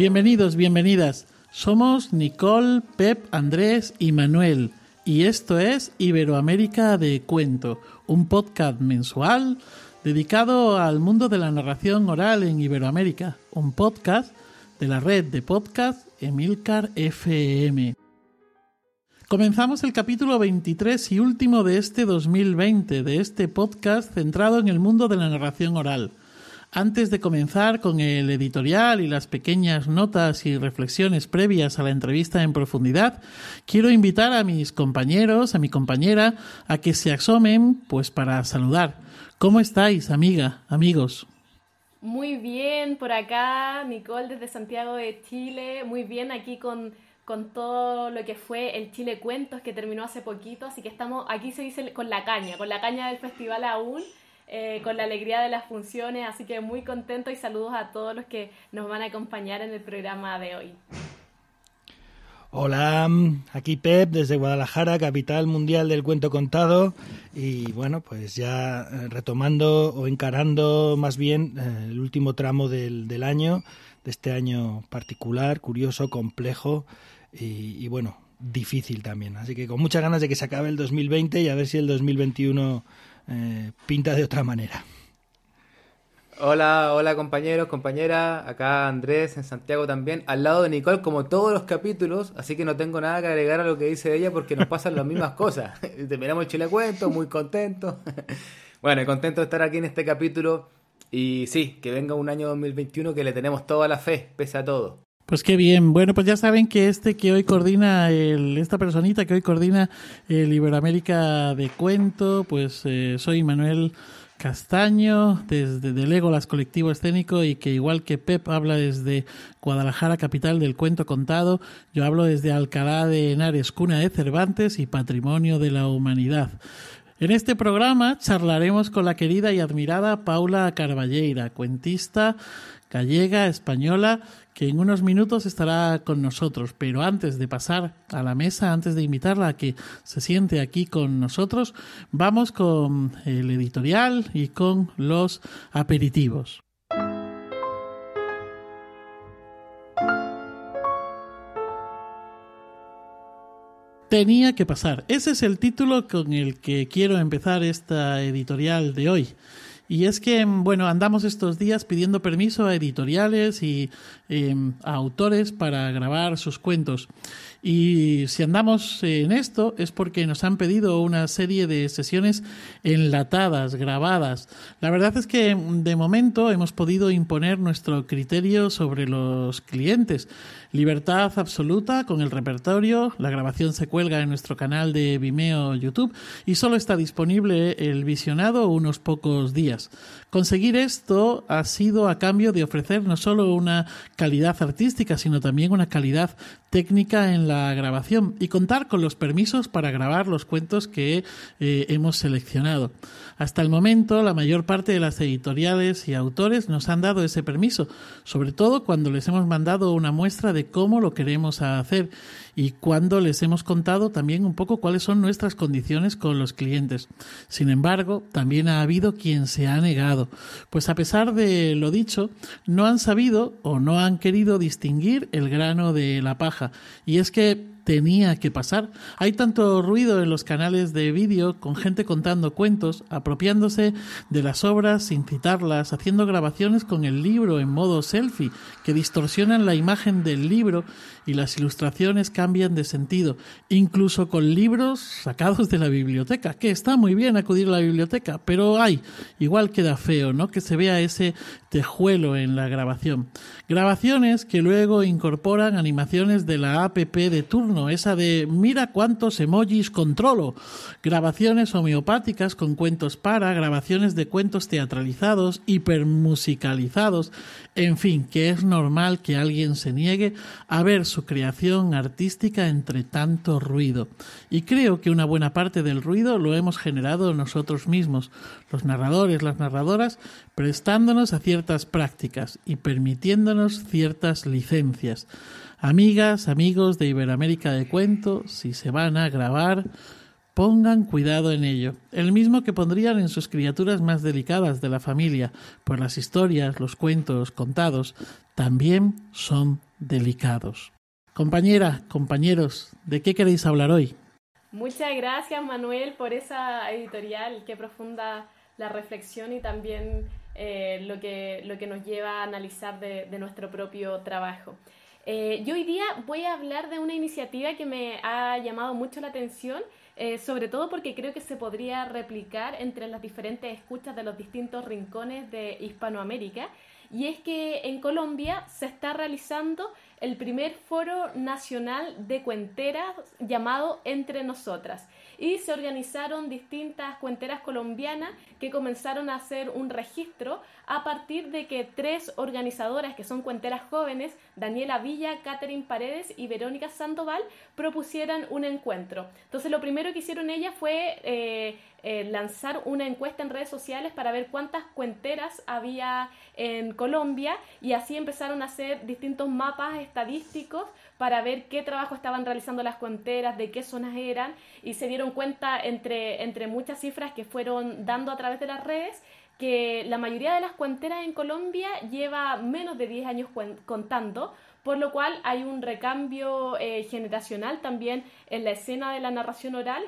Bienvenidos, bienvenidas. Somos Nicole, Pep, Andrés y Manuel. Y esto es Iberoamérica de Cuento, un podcast mensual dedicado al mundo de la narración oral en Iberoamérica, un podcast de la red de podcast Emilcar FM. Comenzamos el capítulo 23 y último de este 2020, de este podcast centrado en el mundo de la narración oral. Antes de comenzar con el editorial y las pequeñas notas y reflexiones previas a la entrevista en profundidad, quiero invitar a mis compañeros, a mi compañera, a que se asomen, pues para saludar. ¿Cómo estáis, amiga, amigos? Muy bien por acá, Nicole desde Santiago de Chile, muy bien aquí con, con todo lo que fue el Chile Cuentos que terminó hace poquito, así que estamos, aquí se dice con la caña, con la caña del festival aún eh, con la alegría de las funciones, así que muy contento y saludos a todos los que nos van a acompañar en el programa de hoy. Hola, aquí Pep desde Guadalajara, capital mundial del cuento contado y bueno, pues ya eh, retomando o encarando más bien eh, el último tramo del, del, año, de este año particular, curioso, complejo y, y bueno, difícil también. Así que con muchas ganas de que se acabe el 2020 y a ver si el 2021 eh, pinta de otra manera. Hola, hola compañeros, compañeras, acá Andrés en Santiago también, al lado de Nicole como todos los capítulos, así que no tengo nada que agregar a lo que dice ella porque nos pasan las mismas cosas. Terminamos el chile cuento, muy contento. bueno, contento de estar aquí en este capítulo y sí, que venga un año 2021 que le tenemos toda la fe, pese a todo. Pues qué bien. Bueno, pues ya saben que este que hoy coordina, el, esta personita que hoy coordina el Iberoamérica de Cuento, pues eh, soy Manuel Castaño, desde Legolas Colectivo Escénico, y que igual que Pep habla desde Guadalajara, capital del cuento contado, yo hablo desde Alcalá de Henares, cuna de Cervantes y patrimonio de la humanidad. En este programa charlaremos con la querida y admirada Paula Carballeira, cuentista gallega, española, que en unos minutos estará con nosotros. Pero antes de pasar a la mesa, antes de invitarla a que se siente aquí con nosotros, vamos con el editorial y con los aperitivos. Tenía que pasar. Ese es el título con el que quiero empezar esta editorial de hoy. Y es que, bueno, andamos estos días pidiendo permiso a editoriales y em, a autores para grabar sus cuentos. Y si andamos en esto es porque nos han pedido una serie de sesiones enlatadas, grabadas. La verdad es que de momento hemos podido imponer nuestro criterio sobre los clientes. Libertad absoluta con el repertorio. La grabación se cuelga en nuestro canal de Vimeo YouTube y solo está disponible el visionado unos pocos días. Conseguir esto ha sido a cambio de ofrecer no solo una calidad artística, sino también una calidad técnica en la grabación y contar con los permisos para grabar los cuentos que eh, hemos seleccionado. Hasta el momento, la mayor parte de las editoriales y autores nos han dado ese permiso, sobre todo cuando les hemos mandado una muestra de cómo lo queremos hacer y cuando les hemos contado también un poco cuáles son nuestras condiciones con los clientes. Sin embargo, también ha habido quien se ha negado, pues a pesar de lo dicho, no han sabido o no han querido distinguir el grano de la paja. Y es que tenía que pasar. Hay tanto ruido en los canales de vídeo con gente contando cuentos, apropiándose de las obras sin citarlas, haciendo grabaciones con el libro en modo selfie, que distorsionan la imagen del libro y las ilustraciones cambian de sentido, incluso con libros sacados de la biblioteca, que está muy bien acudir a la biblioteca, pero hay, igual queda feo, ¿no? Que se vea ese tejuelo en la grabación. Grabaciones que luego incorporan animaciones de la app de turno, esa de mira cuántos emojis controlo. Grabaciones homeopáticas con cuentos para, grabaciones de cuentos teatralizados, hipermusicalizados, en fin, que es normal que alguien se niegue a ver su creación artística entre tanto ruido. Y creo que una buena parte del ruido lo hemos generado nosotros mismos, los narradores, las narradoras, prestándonos a ciertas prácticas y permitiéndonos ciertas licencias. Amigas, amigos de Iberoamérica de Cuento, si se van a grabar, pongan cuidado en ello, el mismo que pondrían en sus criaturas más delicadas de la familia, pues las historias, los cuentos contados, también son delicados. Compañera, compañeros, ¿de qué queréis hablar hoy? Muchas gracias Manuel por esa editorial, qué profunda la reflexión y también eh, lo, que, lo que nos lleva a analizar de, nuestro propio trabajo. Eh, yo hoy día voy a hablar de una iniciativa que me ha llamado mucho la atención, eh, sobre todo porque creo que se podría replicar entre las diferentes escuchas de los distintos rincones de Hispanoamérica, y es que en Colombia se está realizando el primer foro nacional de cuenteras llamado Entre Nosotras y se organizaron distintas cuenteras colombianas que comenzaron a hacer un registro a partir de que tres organizadoras que son cuenteras jóvenes, Daniela Villa, Catherine Paredes y Verónica Sandoval, propusieran un encuentro. Entonces lo primero que hicieron ellas fue eh, eh, lanzar una encuesta en redes sociales para ver cuántas cuenteras había en Colombia y así empezaron a hacer distintos mapas estadísticos para ver qué trabajo estaban realizando las cuenteras, de qué zonas eran y se dieron cuenta entre, entre muchas cifras que fueron dando a través de las redes que la mayoría de las cuenteras en Colombia lleva menos de 10 años contando, por lo cual hay un recambio eh, generacional también en la escena de la narración oral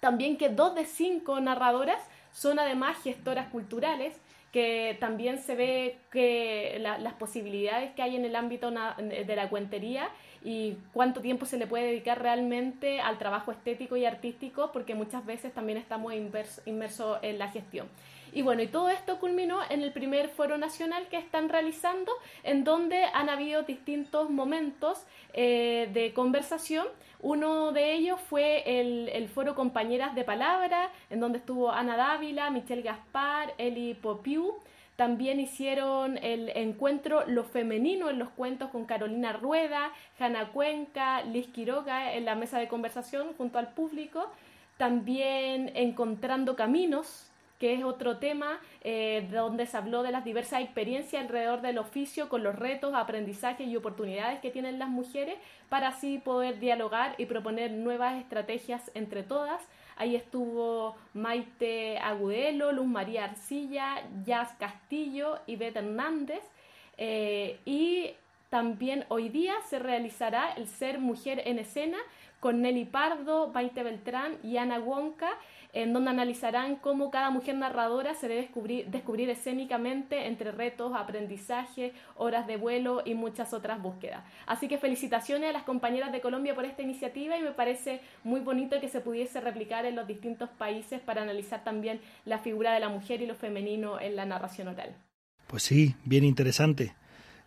también que dos de cinco narradoras son además gestoras culturales, que también se ve que las posibilidades que hay en el ámbito de la cuentería y cuánto tiempo se le puede dedicar realmente al trabajo estético y artístico, porque muchas veces también estamos inmersos en la gestión. Y bueno, y todo esto culminó en el primer foro nacional que están realizando, en donde han habido distintos momentos eh, de conversación. Uno de ellos fue el, foro Compañeras de Palabra, en donde estuvo Ana Dávila, Michelle Gaspar, Eli Popiu. También hicieron el encuentro Lo Femenino en los Cuentos con Carolina Rueda, Jana Cuenca, Liz Quiroga en la mesa de conversación junto al público. También Encontrando Caminos, que es otro tema eh, donde se habló de las diversas experiencias alrededor del oficio con los retos, aprendizajes y oportunidades que tienen las mujeres para así poder dialogar y proponer nuevas estrategias entre todas. Ahí estuvo Maite Agudelo, Luz María Arcilla, Jazz Castillo y Beth Hernández. Eh, y también hoy día se realizará el Ser Mujer en Escena con Nelly Pardo, Maite Beltrán y Ana Wonka en donde analizarán cómo cada mujer narradora se debe descubrir, escénicamente entre retos, aprendizaje, horas de vuelo y muchas otras búsquedas. Así que felicitaciones a las compañeras de Colombia por esta iniciativa y me parece muy bonito que se pudiese replicar en los distintos países para analizar también la figura de la mujer y lo femenino en la narración oral. Pues sí, bien interesante.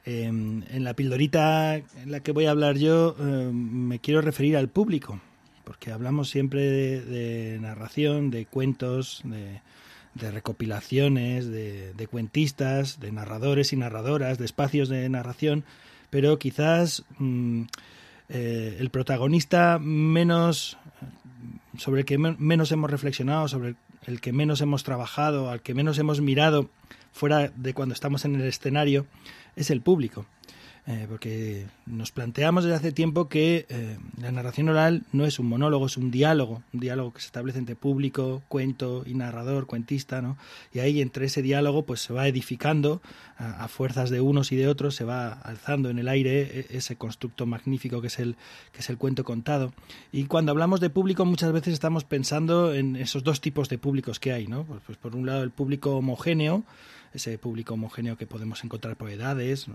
Em, en la pildorita en la que voy a hablar yo em, me quiero referir al público, porque hablamos siempre de, narración, de cuentos, de, recopilaciones, de, cuentistas, de narradores y narradoras, de espacios de narración, pero quizás mm, eh, el protagonista menos sobre el que menos hemos reflexionado, sobre el que menos hemos trabajado, al que menos hemos mirado fuera de cuando estamos en el escenario, es el público. Eh, porque nos planteamos desde hace tiempo que eh, la narración oral no es un monólogo, es un diálogo, un diálogo que se establece entre público, cuento y narrador, cuentista, ¿no? Y ahí entre ese diálogo pues se va edificando a, fuerzas de unos y de otros, se va alzando en el aire e, ese constructo magnífico que es el que es el cuento contado. Y cuando hablamos de público muchas veces estamos pensando en esos dos tipos de públicos que hay, ¿no? pues, pues por un lado el público homogéneo ese público homogéneo que podemos encontrar por edades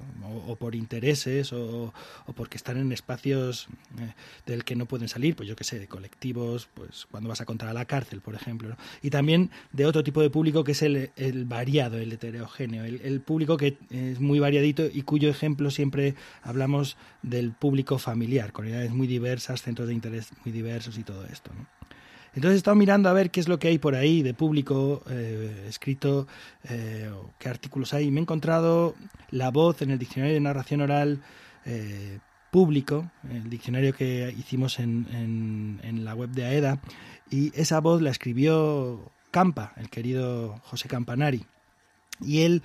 o, por intereses o, porque están en espacios eh, del que no pueden salir, pues yo qué sé, de colectivos, pues cuando vas a contar a la cárcel, por ejemplo. Y también de otro tipo de público que es el, variado, el heterogéneo, el, público que es muy variadito y cuyo ejemplo siempre hablamos del público familiar, con edades muy diversas, centros de interés muy diversos y todo esto. ¿no? Entonces he estado mirando a ver qué es lo que hay por ahí de público eh, escrito, eh, qué artículos hay. Me he encontrado la voz en el diccionario de narración oral eh, público, el diccionario que hicimos en, en la web de AEDA, y esa voz la escribió Campa, el querido José Campanari. Y él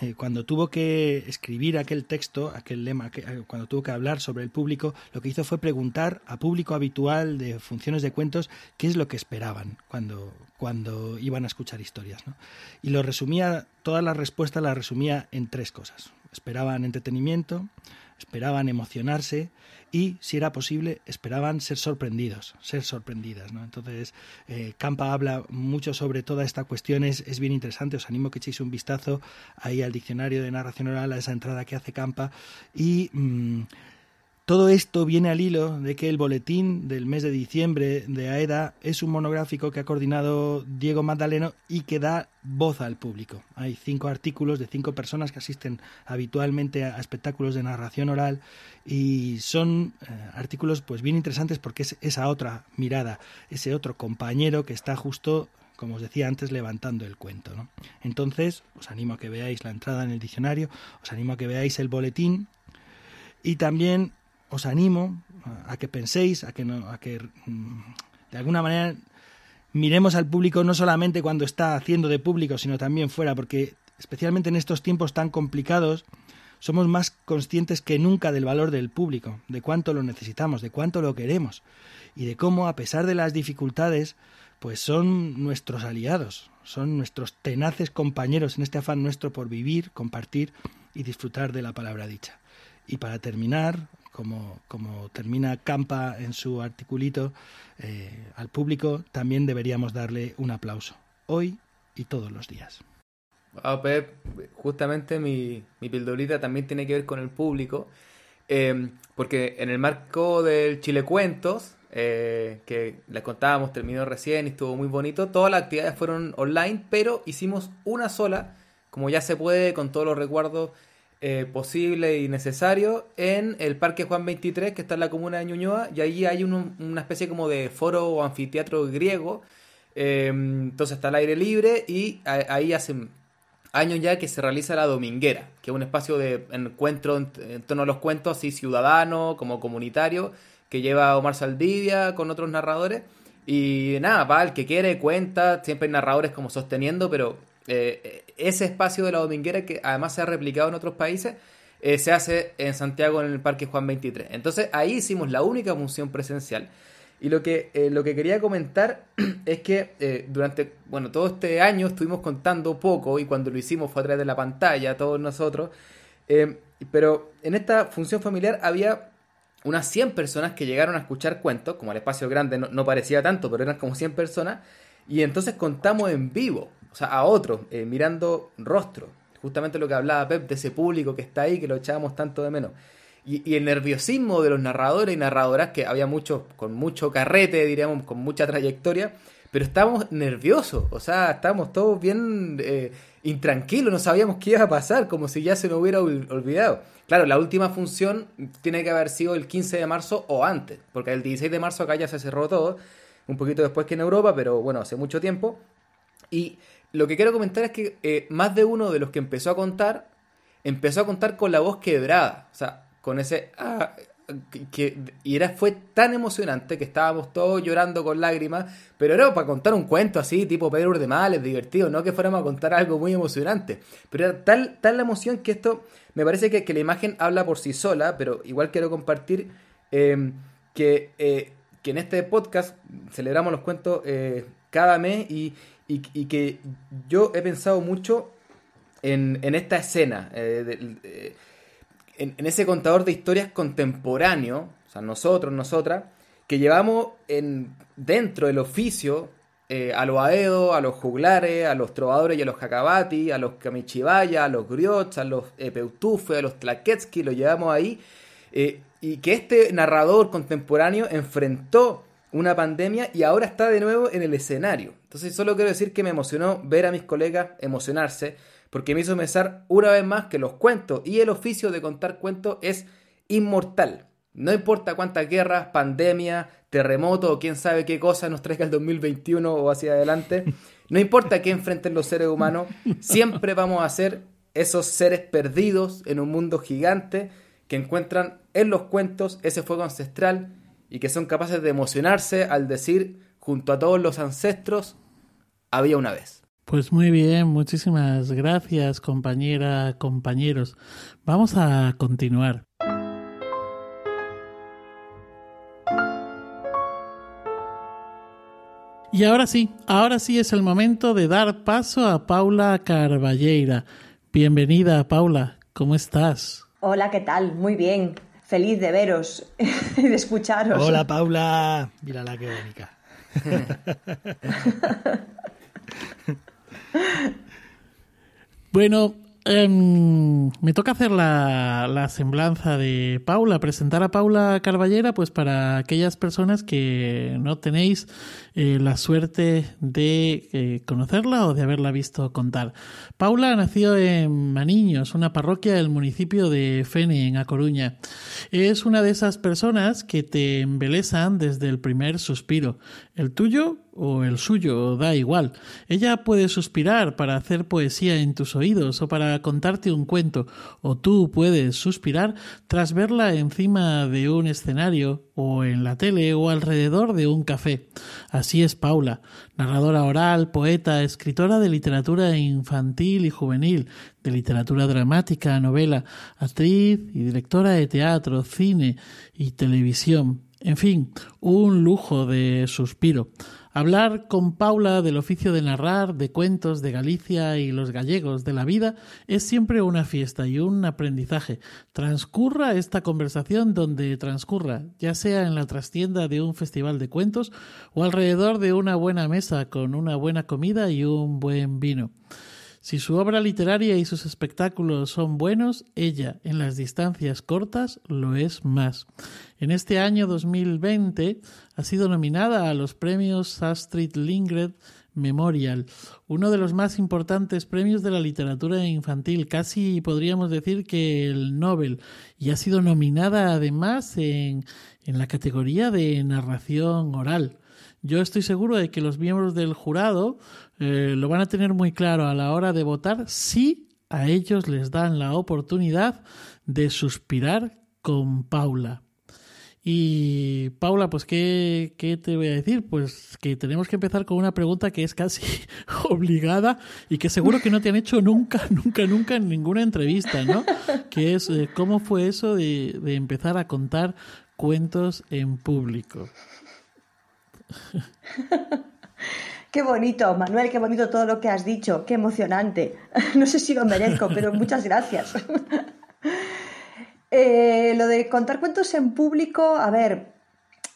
eh, cuando tuvo que escribir aquel texto, aquel lema, eh, cuando tuvo que hablar sobre el público, lo que hizo fue preguntar a público habitual de funciones de cuentos qué es lo que esperaban cuando, cuando iban a escuchar historias. ¿no? Y lo resumía, todas las respuestas las resumía en tres cosas. Esperaban entretenimiento, esperaban emocionarse y, si era posible, esperaban ser sorprendidos, ser sorprendidas. ¿no? Entonces, eh, Campa habla mucho sobre toda esta cuestión, es, bien interesante, os animo a que echéis un vistazo ahí al diccionario de narración oral, a esa entrada que hace Campa, y mm, todo esto viene al hilo de que el boletín del mes de diciembre de AEDA es un monográfico que ha coordinado Diego Magdaleno y que da voz al público. Hay cinco artículos de cinco personas que asisten habitualmente a espectáculos de narración oral y son eh, artículos pues bien interesantes porque es esa otra mirada, ese otro compañero que está justo como os decía antes, levantando el cuento. Entonces, os animo a que veáis la entrada en el diccionario, os animo a que veáis el boletín y también os animo a que penséis, a que, no, a que mm, de alguna manera miremos al público no solamente cuando está haciendo de público, sino también fuera, porque especialmente en estos tiempos tan complicados, somos más conscientes que nunca del valor del público, de cuánto lo necesitamos, de cuánto lo queremos y de cómo, a pesar de las dificultades, pues son nuestros aliados, son nuestros tenaces compañeros en este afán nuestro por vivir, compartir y disfrutar de la palabra dicha. Y para terminar, como, termina Campa en su articulito, eh, al público también deberíamos darle un aplauso, hoy y todos los días. Pep, justamente mi, mi pildorita también tiene que ver con el público, em, porque en el marco del Chile Cuentos, eh, que les contábamos, terminó recién y estuvo muy bonito, todas las actividades fueron online, pero hicimos una sola, como ya se puede, con todos los recuerdos eh, posible y necesario en el Parque Juan 23, que está en la comuna de Ñuñoa, y ahí hay una especie como de foro o anfiteatro griego. Em, entonces está al aire libre y ahí hace años ya que se realiza la Dominguera, que es un espacio de encuentro en, torno a los cuentos, así ciudadano, como comunitario, que lleva Omar Saldivia con otros narradores. Y nada, para el que quiere, cuenta, siempre hay narradores como sosteniendo, pero eh, ese espacio de la dominguera, que además se ha replicado en otros países, eh, se hace en Santiago en el Parque Juan 23. Entonces ahí hicimos la única función presencial. Y lo que, eh, lo que quería comentar es que durante bueno, todo este año estuvimos contando poco y cuando lo hicimos fue a través de la pantalla, todos nosotros. pero en esta función familiar había unas 100 personas que llegaron a escuchar cuentos, como el espacio grande no, no parecía tanto, pero eran como 100 personas. Y entonces contamos en vivo o sea, a otros, eh, mirando rostro. Justamente lo que hablaba Pep de ese público que está ahí, que lo echábamos tanto de menos. Y, el nerviosismo de los narradores y narradoras, que había muchos con mucho carrete, diríamos, con mucha trayectoria, pero estábamos nerviosos, o sea, estábamos todos bien eh, intranquilos, no sabíamos qué iba a pasar, como si ya se nos hubiera olvidado. Claro, la última función tiene que haber sido el 15 de marzo o antes, porque el 16 de marzo acá ya se cerró todo, un poquito después que en Europa, pero bueno, hace mucho tiempo. Y lo que quiero comentar es que eh, más de uno de los que empezó a contar, empezó a contar con la voz quebrada. O sea, con ese... Ah, que, y era, fue tan emocionante que estábamos todos llorando con lágrimas, pero era para contar un cuento así, tipo Pedro de Males, divertido, no que fuéramos a contar algo muy emocionante. Pero era tal, tal la emoción que esto, me parece que, la imagen habla por sí sola, pero igual quiero compartir em, que, eh, que en este podcast celebramos los cuentos eh, cada mes y, y, que yo he pensado mucho en, esta escena, eh, en, ese contador de historias contemporáneo, o sea, nosotros, nosotras, que llevamos en, dentro del oficio eh, a los aedos, a los juglares, a los trovadores y a los jacabati, a los kamichibaya, a los griots, a los epeutufe, a los tlaketski, lo llevamos ahí, eh, y que este narrador contemporáneo enfrentó una pandemia y ahora está de nuevo en el escenario. Entonces solo quiero decir que me emocionó ver a mis colegas emocionarse porque me hizo pensar una vez más que los cuentos y el oficio de contar cuentos es inmortal. No importa cuántas guerras, pandemia, terremoto o quién sabe qué cosa nos traiga el 2021 o hacia adelante, no importa qué enfrenten los seres humanos, siempre vamos a ser esos seres perdidos en un mundo gigante que encuentran en los cuentos ese fuego ancestral y que son capaces de emocionarse al decir, junto a todos los ancestros, había una vez. Pues muy bien, muchísimas gracias compañera, compañeros. Vamos a continuar. Y ahora sí, ahora sí es el momento de dar paso a Paula Carballeira. Bienvenida, Paula, ¿cómo estás? Hola, ¿qué tal? Muy bien. Feliz de veros y de escucharos. Hola, Paula. Mírala qué bonita. bueno, Em, me toca hacer la, la, semblanza de Paula, presentar a Paula Carballera, pues para aquellas personas que no tenéis eh, la suerte de eh, conocerla o de haberla visto contar. Paula nació en Maniños, una parroquia del municipio de Fene, en A Coruña. Es una de esas personas que te embelezan desde el primer suspiro. El tuyo o el suyo, da igual. Ella puede suspirar para hacer poesía en tus oídos o para contarte un cuento, o tú puedes suspirar tras verla encima de un escenario o en la tele o alrededor de un café. Así es Paula, narradora oral, poeta, escritora de literatura infantil y juvenil, de literatura dramática, novela, actriz y directora de teatro, cine y televisión. En fin, un lujo de suspiro. Hablar con Paula del oficio de narrar, de cuentos de Galicia y los gallegos, de la vida, es siempre una fiesta y un aprendizaje. Transcurra esta conversación donde transcurra, ya sea en la trastienda de un festival de cuentos o alrededor de una buena mesa con una buena comida y un buen vino. Si su obra literaria y sus espectáculos son buenos, ella, en las distancias cortas, lo es más. En este año 2020 ha sido nominada a los premios Astrid Lindgren Memorial, uno de los más importantes premios de la literatura infantil, casi podríamos decir que el Nobel, y ha sido nominada además en, en la categoría de narración oral. Yo estoy seguro de que los miembros del jurado eh, lo van a tener muy claro a la hora de votar si a ellos les dan la oportunidad de suspirar con Paula. Y Paula, pues ¿qué, ¿qué, te voy a decir? Pues que tenemos que empezar con una pregunta que es casi obligada y que seguro que no te han hecho nunca, nunca, nunca en ninguna entrevista, ¿no? Que es eh, cómo fue eso de, de empezar a contar cuentos en público. Qué bonito, Manuel, qué bonito todo lo que has dicho, qué emocionante. No sé si lo merezco, pero muchas gracias. Eh, lo de contar cuentos en público, a ver,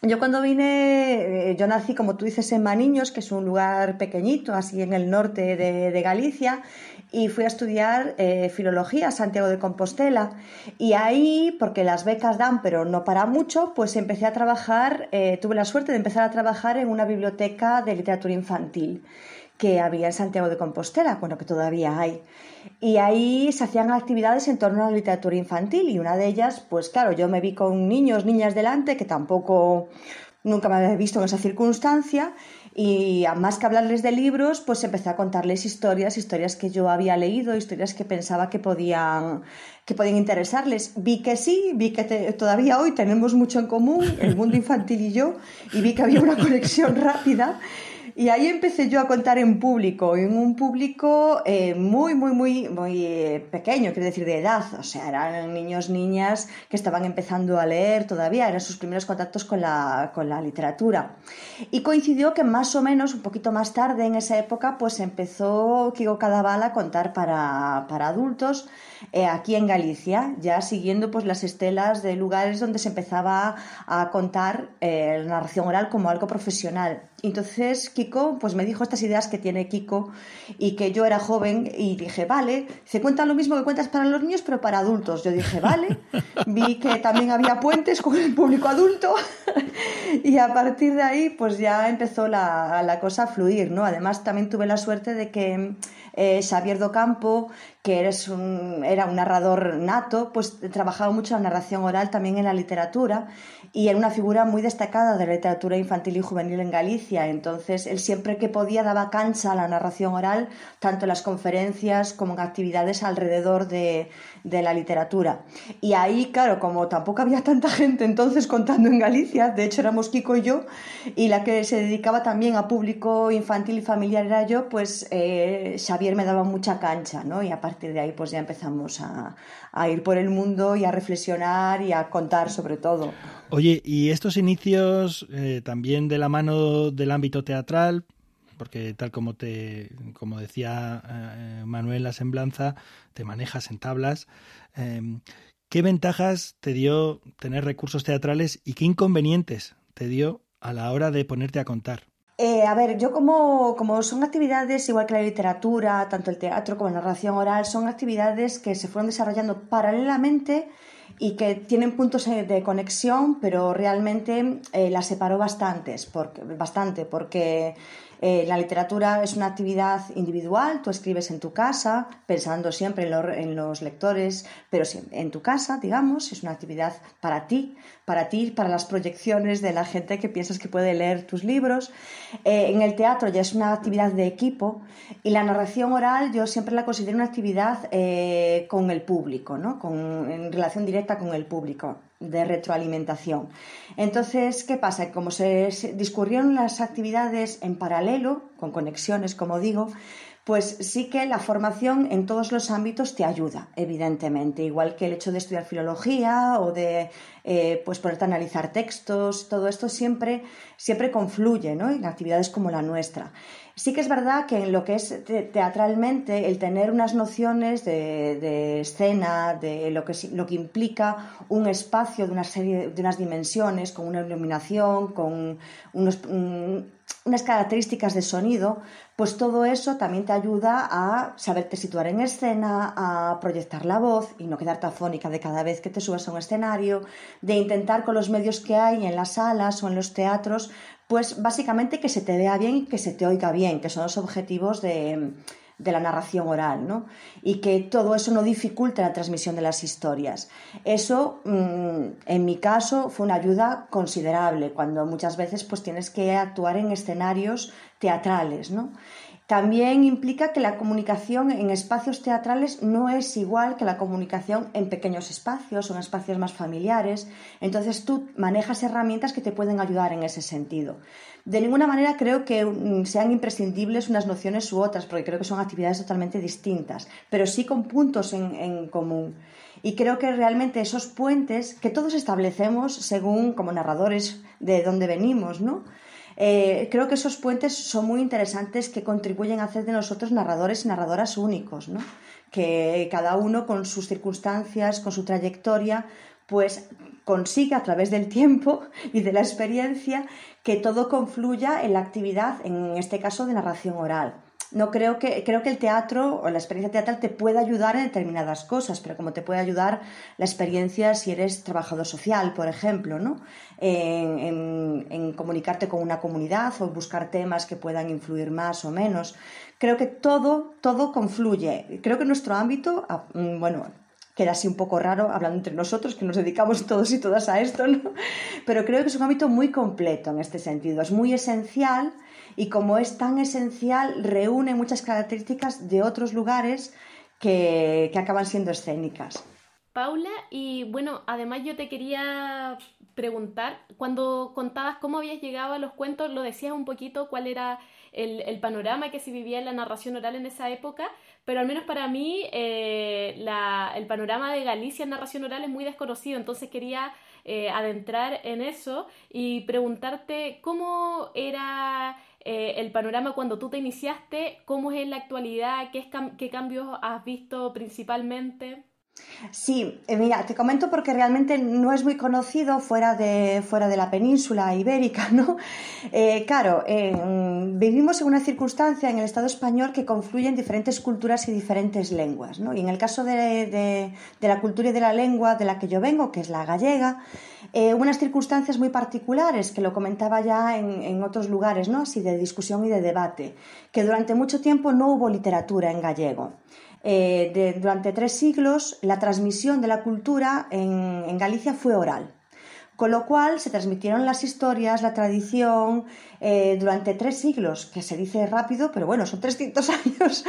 yo cuando vine, eh, yo nací, como tú dices, en Maniños, que es un lugar pequeñito, así en el norte de, Galicia, y fui a estudiar eh, filología a Santiago de Compostela. Y ahí, porque las becas dan, pero no para mucho, pues empecé a trabajar, eh, tuve la suerte de empezar a trabajar en una biblioteca de literatura infantil que había en Santiago de Compostela, bueno, que todavía hay. Y ahí se hacían actividades en torno a la literatura infantil y una de ellas, pues claro, yo me vi con niños, niñas delante, que tampoco nunca me había visto en esa circunstancia y más que hablarles de libros, pues empecé a contarles historias, historias que yo había leído, historias que pensaba que podían, que podían interesarles. Vi que sí, vi que todavía hoy tenemos mucho en común, el mundo infantil y yo, y vi que había una conexión rápida y ahí empecé yo a contar en público, en un público eh, muy, muy, muy, muy eh, pequeño, quiero decir, de edad. O sea, eran niños, niñas que estaban empezando a leer todavía, eran sus primeros contactos con la, con la literatura. Y coincidió que más o menos, un poquito más tarde en esa época, pues empezó Kiko Cadaval a contar para, para adultos eh, aquí en Galicia, ya siguiendo pues las estelas de lugares donde se empezaba a contar la narración oral como algo profesional. Entonces Kiko pues me dijo estas ideas que tiene Kiko y que yo era joven y dije, vale, se cuenta lo mismo que cuentas para los niños pero para adultos. Yo dije, vale, vi que también había puentes con el público adulto y a partir de ahí pues ya empezó la, la cosa a fluir, ¿no? Además también tuve la suerte de que eh, Xavier Docampo, que eres un, era un narrador nato, pues trabajaba mucho la narración oral también en la literatura y era una figura muy destacada de la literatura infantil y juvenil en Galicia. Entonces, él siempre que podía daba cancha a la narración oral, tanto en las conferencias como en actividades alrededor de, de la literatura. Y ahí, claro, como tampoco había tanta gente entonces contando en Galicia, de hecho éramos Kiko y yo, y la que se dedicaba también a público infantil y familiar era yo, pues eh, Xavier me daba mucha cancha, ¿no? Y a partir de ahí pues ya empezamos a, a ir por el mundo y a reflexionar y a contar sobre todo. Oye, y estos inicios eh, también de la mano del ámbito teatral, porque tal como te como decía eh, Manuel la semblanza te manejas en tablas em, ¿Qué ventajas te dio tener recursos teatrales y qué inconvenientes te dio a la hora de ponerte a contar? Eh, a ver, yo como, como son actividades, igual que la literatura, tanto el teatro como la narración oral, son actividades que se fueron desarrollando paralelamente y que tienen puntos de conexión, pero realmente eh, las separó bastantes, porque, bastante, porque eh, la literatura es una actividad individual, tú escribes en tu casa, pensando siempre en, los lectores, pero en tu casa, digamos, es una actividad para ti, para ti, para las proyecciones de la gente que piensas que puede leer tus libros. Eh, en el teatro ya es una actividad de equipo y la narración oral yo siempre la considero una actividad eh, con el público, ¿no? en relación directa con el público de retroalimentación. Entonces, ¿qué pasa? Como se, discurrieron las actividades en paralelo, con conexiones, como digo, pues sí que la formación en todos los ámbitos te ayuda, evidentemente, igual que el hecho de estudiar filología o de eh, pues ponerte a analizar textos, todo esto siempre, siempre confluye ¿no? en actividades como la nuestra. Sí que es verdad que en lo que es teatralmente, el tener unas nociones de, escena, de lo que, lo que implica un espacio de una serie de unas dimensiones, con una iluminación, con unos, unas características de sonido, pues todo eso también te ayuda a saberte situar en escena, a proyectar la voz y no quedarte afónica de cada vez que te subas a un escenario, de intentar con los medios que hay en las salas o en los teatros, pues básicamente que se te vea bien y que se te oiga bien, que son los objetivos de, la narración oral, ¿no? Y que todo eso no dificulte la transmisión de las historias. Eso, mm, en mi caso, fue una ayuda considerable, cuando muchas veces pues tienes que actuar en escenarios teatrales, ¿no? También implica que la comunicación en espacios teatrales no es igual que la comunicación en pequeños espacios o en espacios más familiares. Entonces tú manejas herramientas que te pueden ayudar en ese sentido. De ninguna manera creo que mm, sean imprescindibles unas nociones u otras, porque creo que son actividades totalmente distintas, pero sí con puntos en, en común. Y creo que realmente esos puentes que todos establecemos según como narradores de dónde venimos, ¿no? Eh, creo que esos puentes son muy interesantes que contribuyen a hacer de nosotros narradores y narradoras únicos, ¿no? que cada uno con sus circunstancias, con su trayectoria, pues consigue a través del tiempo y de la experiencia que todo confluya en la actividad, en este caso de narración oral no creo que, creo que el teatro o la experiencia teatral te puede ayudar en determinadas cosas, pero como te puede ayudar la experiencia si eres trabajador social, por ejemplo, ¿no? En, comunicarte con una comunidad o buscar temas que puedan influir más o menos. Creo que todo, todo confluye. Creo que nuestro ámbito, bueno, queda así un poco raro hablando entre nosotros, que nos dedicamos todos y todas a esto, ¿no? Pero creo que es un ámbito muy completo en este sentido. Es muy esencial y como es tan esencial, reúne muchas características de otros lugares que, acaban siendo escénicas. Paula, y bueno, además yo te quería preguntar, cuando contabas cómo habías llegado a los cuentos, lo decías un poquito cuál era el, panorama que se vivía en la narración oral en esa época, pero al menos para mí eh, el panorama de Galicia en narración oral es muy desconocido, entonces quería eh, adentrar en eso y preguntarte cómo era eh, el panorama cuando tú te iniciaste, cómo es en la actualidad, qué, qué cambios has visto principalmente. Sí, eh, mira, te comento porque realmente no es muy conocido fuera de, fuera de la península ibérica, ¿no? Eh, claro, vivimos en una circunstancia en el Estado español que confluyen diferentes culturas y diferentes lenguas, ¿no? Y en el caso de, la cultura y de la lengua de la que yo vengo, que es la gallega, eh, unas circunstancias muy particulares, que lo comentaba ya en, en otros lugares, ¿no? Así de discusión y de debate, que durante mucho tiempo no hubo literatura en gallego. Eh, durante tres siglos la transmisión de la cultura en Galicia fue oral. Con lo cual se transmitieron las historias, la tradición, eh, durante tres siglos, que se dice rápido, pero bueno, son 300 años,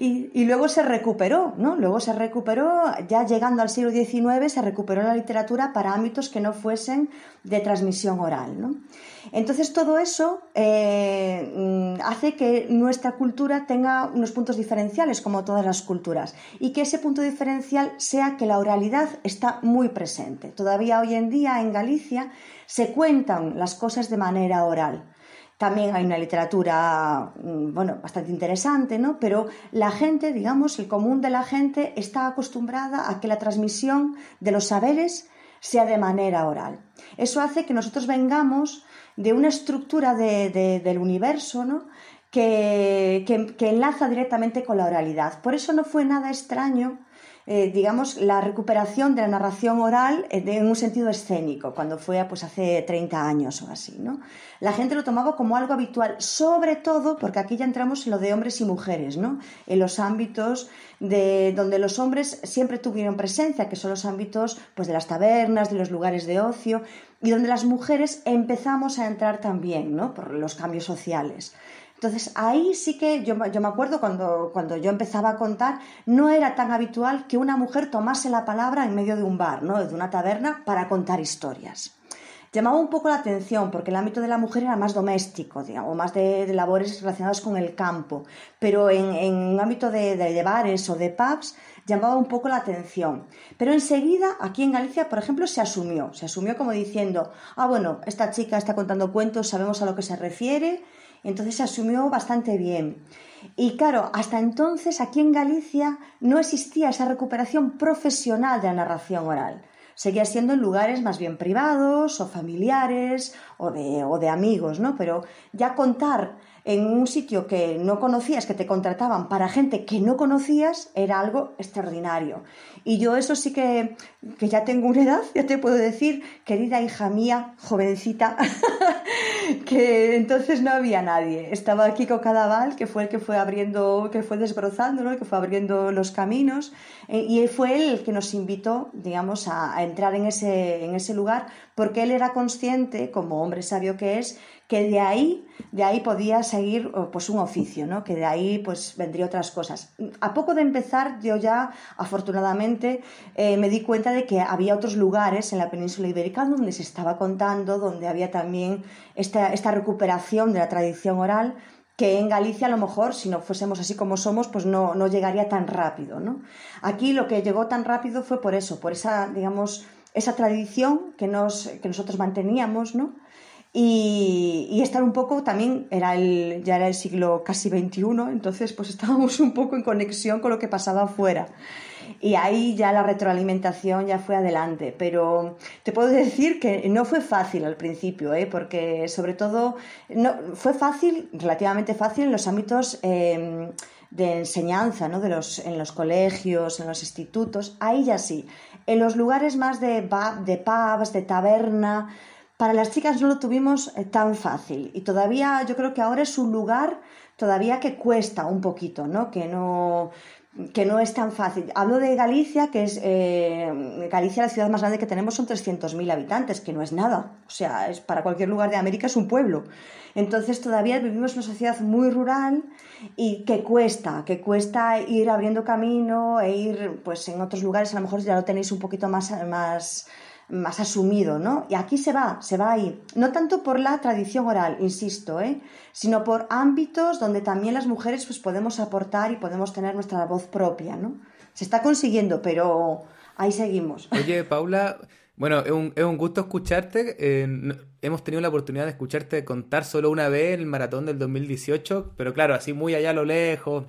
y, luego se recuperó, ¿no? Luego se recuperó, ya llegando al siglo XIX, se recuperó la literatura para ámbitos que no fuesen de transmisión oral, ¿no? Entonces todo eso eh, mm, hace que nuestra cultura tenga unos puntos diferenciales, como todas las culturas, y que ese punto diferencial sea que la oralidad está muy presente. Todavía hoy en día en Galicia se cuentan las cosas de manera oral. también hay una literatura, mm, bueno, bastante interesante, ¿no? Pero la gente, digamos, el común de la gente está acostumbrada a que la transmisión de los saberes sea de manera oral. Eso hace que nosotros vengamos de una estructura del universo, ¿no? Que, que enlaza directamente con la oralidad. Por eso no fue nada extraño eh, digamos, la recuperación de la narración oral eh, en un sentido escénico, cuando fue pues, hace 30 años o así. ¿no? La gente lo tomaba como algo habitual, sobre todo porque aquí ya entramos en lo de hombres y mujeres, ¿no? en los ámbitos de, donde los hombres siempre tuvieron presencia, que son los ámbitos pues, de las tabernas, de los lugares de ocio, y donde las mujeres empezamos a entrar también ¿no? por los cambios sociales. Entonces ahí sí que yo, me acuerdo cuando, cuando yo empezaba a contar, no era tan habitual que una mujer tomase la palabra en medio de un bar, ¿no? de una taberna, para contar historias. Llamaba un poco la atención porque el ámbito de la mujer era más doméstico, digamos, más de, labores relacionadas con el campo, pero en, un ámbito de, de, bares o de pubs llamaba un poco la atención. Pero enseguida, aquí en Galicia, por ejemplo, se asumió, se asumió como diciendo, ah, bueno, esta chica está contando cuentos, sabemos a lo que se refiere, entonces se asumió bastante bien. Y claro, hasta entonces aquí en Galicia no existía esa recuperación profesional de la narración oral. Seguía siendo en lugares más bien privados o familiares o de, o de amigos, ¿no? Pero ya contar en un sitio que no conocías, que te contrataban para gente que no conocías, era algo extraordinario. Y yo eso sí que, que ya tengo una edad, ya te puedo decir, querida hija mía, jovencita, que entonces no había nadie. Estaba Kiko Cadaval, que fue el que fue abriendo, que fue desbrozando, ¿no? que fue abriendo los caminos, eh, y fue él el que nos invitó, digamos, a, a entrar en ese, en ese lugar, porque él era consciente, como hombre sabio que es, que de ahí, de ahí podía seguir pues un oficio, ¿no? que de ahí pues vendría otras cosas. A poco de empezar, yo ya afortunadamente eh, me di cuenta de que había otros lugares en la península ibérica donde se estaba contando, donde había también esta, esta recuperación de la tradición oral que en Galicia a lo mejor, si no fuésemos así como somos, pues no, no llegaría tan rápido. ¿no? Aquí lo que llegó tan rápido fue por eso, por esa, digamos, esa tradición que, nos, que nosotros manteníamos, ¿no? Y, estar un poco también, era el, ya era el siglo casi XXI, entonces pues estábamos un poco en conexión con lo que pasaba afuera. Y ahí ya la retroalimentación ya fue adelante, pero te puedo decir que no fue fácil al principio, ¿eh? porque sobre todo no, fue fácil, relativamente fácil en los ámbitos em, de enseñanza, ¿no? de los, en los colegios, en los institutos, ahí ya sí. En los lugares más de, de pubs, de taberna, para las chicas no lo tuvimos eh, tan fácil y todavía yo creo que ahora es un lugar todavía que cuesta un poquito, ¿no? Que no, que no es tan fácil. Hablo de Galicia, que es eh, Galicia, la ciudad más grande que tenemos son 300.000 habitantes, que no es nada. O sea, es para cualquier lugar de América es un pueblo. Entonces todavía vivimos en una sociedad muy rural y que cuesta, que cuesta ir abriendo camino e ir pues en otros lugares, a lo mejor ya lo tenéis un poquito más, más más asumido, ¿no? Y aquí se va, se va ahí. No tanto por la tradición oral, insisto, ¿eh? sino por ámbitos donde también las mujeres pues, podemos aportar y podemos tener nuestra voz propia, ¿no? Se está consiguiendo, pero ahí seguimos. Oye, Paula, bueno, es un, es un gusto escucharte. Eh, hemos tenido la oportunidad de escucharte contar solo una vez el maratón del 2018, pero claro, así muy allá a lo lejos,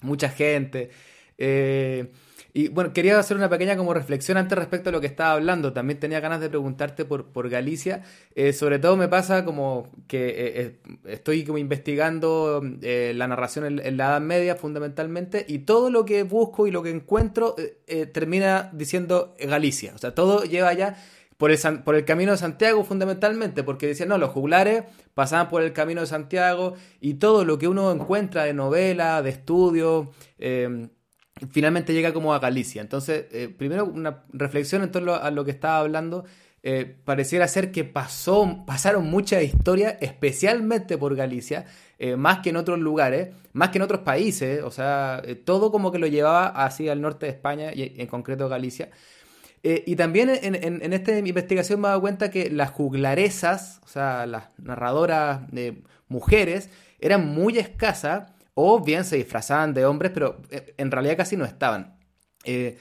mucha gente. Eh, y bueno, quería hacer una pequeña como reflexión antes respecto a lo que estaba hablando. También tenía ganas de preguntarte por, por Galicia. Eh, sobre todo me pasa como que eh, eh, estoy como investigando la narración en, la Edad Media fundamentalmente y todo lo que busco y lo que encuentro termina diciendo Galicia. O sea, todo lleva ya por el, por el camino de Santiago fundamentalmente, porque decían, no, los juglares pasaban por el camino de Santiago y todo lo que uno encuentra de novela, de estudio, finalmente llega como a Galicia. Entonces, eh, primero una reflexión en torno a lo que estaba hablando. Eh, pareciera ser que pasó, pasaron muchas historias, especialmente por Galicia, eh, más que en otros lugares, más que en otros países, o sea, todo como que lo llevaba hacia el norte de España y en concreto Galicia. y también en, en, esta investigación me he dado cuenta que las juglaresas, o sea, las narradoras mujeres, eran muy escasas o bien se disfrazaban de hombres, pero eh, en realidad casi no estaban. Eh,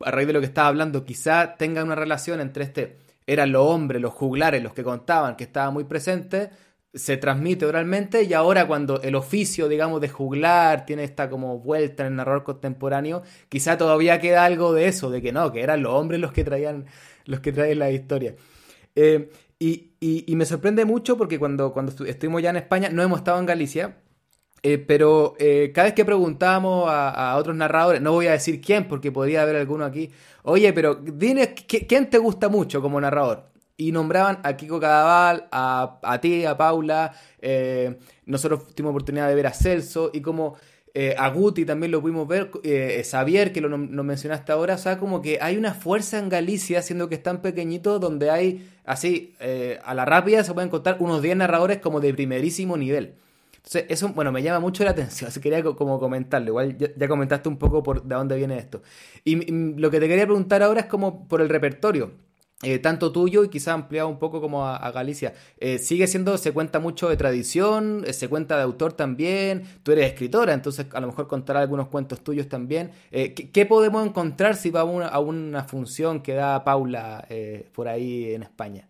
a raíz de lo que estaba hablando, quizá tenga una relación entre este, eran los hombres, los juglares, los que contaban, que estaba muy presente, se transmite oralmente y ahora cuando el oficio, digamos, de juglar tiene esta como vuelta en el narrador contemporáneo, quizá todavía queda algo de eso, de que no, que eran los hombres los que traían, los que traían la historia. Eh, y, me sorprende mucho porque cuando, cuando estuvimos ya en España, no hemos estado en Galicia, eh, pero eh, cada vez que preguntábamos a, otros narradores, no voy a decir quién porque podría haber alguno aquí, oye, pero dime, ¿quién te gusta mucho como narrador? y nombraban a Kiko Cadaval, a, a ti, a Paula, eh, nosotros tuvimos oportunidad de ver a Celso y como eh, a Guti también lo pudimos ver, eh, Xavier, que lo nos mencionaste ahora, o sea, como que hay una fuerza en Galicia, siendo que es tan pequeñito, donde hay, así, a la rápida se pueden contar unos 10 narradores como de primerísimo nivel. Eso, bueno, me llama mucho la atención, así quería como comentarlo, igual ya, comentaste un poco por de dónde viene esto. y, lo que te quería preguntar ahora es como por el repertorio eh, tanto tuyo y quizá ampliado un poco como a, Galicia. Eh, sigue siendo, se cuenta mucho de tradición, eh, se cuenta de autor también, tú eres escritora, entonces a lo mejor contará algunos cuentos tuyos también. ¿qué, podemos encontrar si va a una función que da Paula por ahí en España?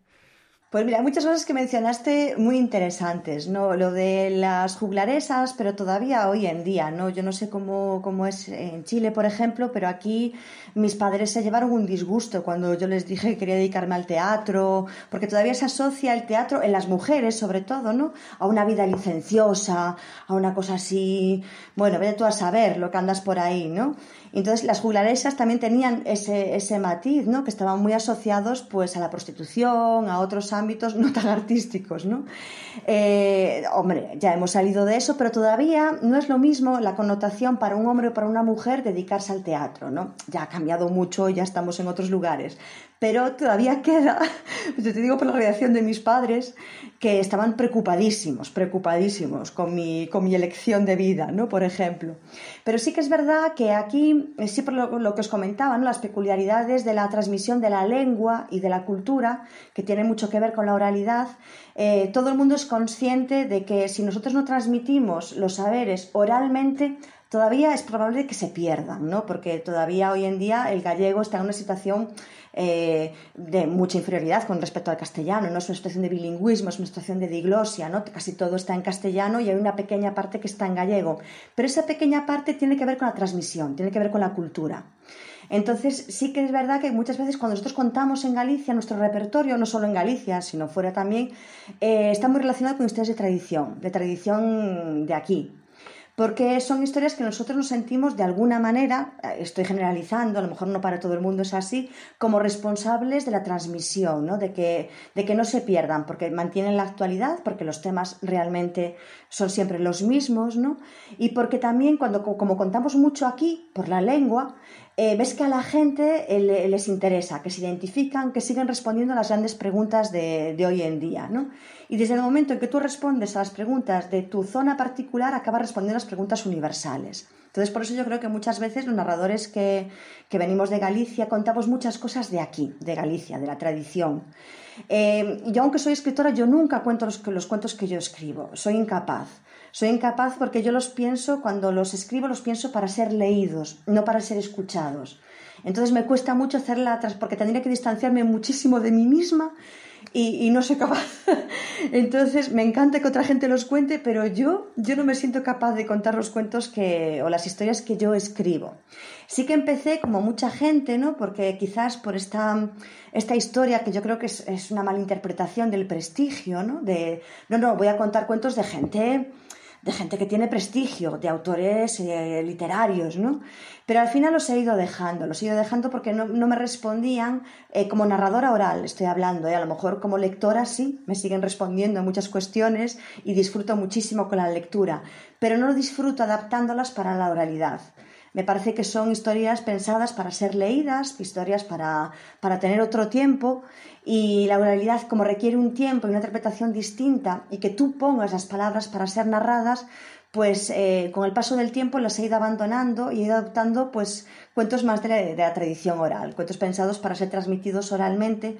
Pues mira, muchas cosas que mencionaste muy interesantes, ¿no? Lo de las juglaresas, pero todavía hoy en día, ¿no? Yo no sé cómo, cómo es en Chile, por ejemplo, pero aquí mis padres se llevaron un disgusto cuando yo les dije que quería dedicarme al teatro, porque todavía se asocia el teatro, en las mujeres sobre todo, ¿no? A una vida licenciosa, a una cosa así, bueno, vete tú a saber lo que andas por ahí, ¿no? Entonces las juglaresas también tenían ese, ese matiz, ¿no? Que estaban muy asociados pues a la prostitución, a otros ámbitos no tan artísticos, ¿no? Eh, hombre, ya hemos salido de eso, pero todavía no es lo mismo la connotación para un hombre o para una mujer dedicarse al teatro, ¿no? Ya ha cambiado mucho, ya estamos en otros lugares pero todavía queda, yo te digo por la reacción de mis padres, que estaban preocupadísimos, preocupadísimos con mi, con mi elección de vida, ¿no? Por ejemplo. Pero sí que es verdad que aquí, eh, sí por lo, que os comentaba, las peculiaridades de la transmisión de la lengua y de la cultura, que tiene mucho que ver con la oralidad, eh, todo el mundo es consciente de que si nosotros no transmitimos los saberes oralmente, todavía es probable que se pierdan, ¿no? Porque todavía hoy en día el gallego está en una situación eh, de mucha inferioridad con respecto al castellano, no es una situación de bilingüismo, es una situación de diglosia, ¿no? casi todo está en castellano y hay una pequeña parte que está en gallego, pero esa pequeña parte tiene que ver con la transmisión, tiene que ver con la cultura. Entonces, sí que es verdad que muchas veces cuando nosotros contamos en Galicia, nuestro repertorio, no solo en Galicia, sino fuera también, eh, está muy relacionado con historias de tradición, de tradición de aquí, porque son historias que nosotros nos sentimos de alguna manera, eh, estoy generalizando, a lo mejor no para todo el mundo es así, como responsables de la transmisión, ¿no? de, que, de que no se pierdan, porque mantienen la actualidad, porque los temas realmente son siempre los mismos, ¿no? y porque también cuando como contamos mucho aquí por la lengua, eh, ves que a la gente eh, les interesa, que se identifican, que siguen respondiendo a las grandes preguntas de, de hoy en día. ¿no? Y desde el momento en que tú respondes a las preguntas de tu zona particular, acabas respondiendo a las preguntas universales. Entonces, por eso yo creo que muchas veces los narradores que, venimos de Galicia contamos muchas cosas de aquí, de Galicia, de la tradición. Eh, yo, aunque soy escritora, yo nunca cuento los, los cuentos que yo escribo. Soy incapaz. Soy incapaz porque yo los pienso, cuando los escribo, los pienso para ser leídos, no para ser escuchados. Entonces me cuesta mucho hacerla atrás porque tendría que distanciarme muchísimo de mí misma y, no soy capaz. Entonces me encanta que otra gente los cuente, pero yo, yo no me siento capaz de contar los cuentos que, o las historias que yo escribo. Sí que empecé como mucha gente, ¿no? Porque quizás por esta, esta historia que yo creo que es, es una mala interpretación del prestigio, ¿no? De, no, no, voy a contar cuentos de gente de gente que tiene prestigio, de autores eh, literarios, ¿no? Pero al final los he ido dejando, los he ido dejando porque no, me respondían eh, como narradora oral, estoy hablando, ¿eh? a lo mejor como lectora sí, me siguen respondiendo muchas cuestiones y disfruto muchísimo con la lectura, pero no lo disfruto adaptándolas para la oralidad. Me parece que son historias pensadas para ser leídas, historias para, para tener otro tiempo y la oralidad como requiere un tiempo y una interpretación distinta y que tú pongas las palabras para ser narradas, pues eh, con el paso del tiempo las he ido abandonando y he ido adoptando pues cuentos más de la, de la tradición oral, cuentos pensados para ser transmitidos oralmente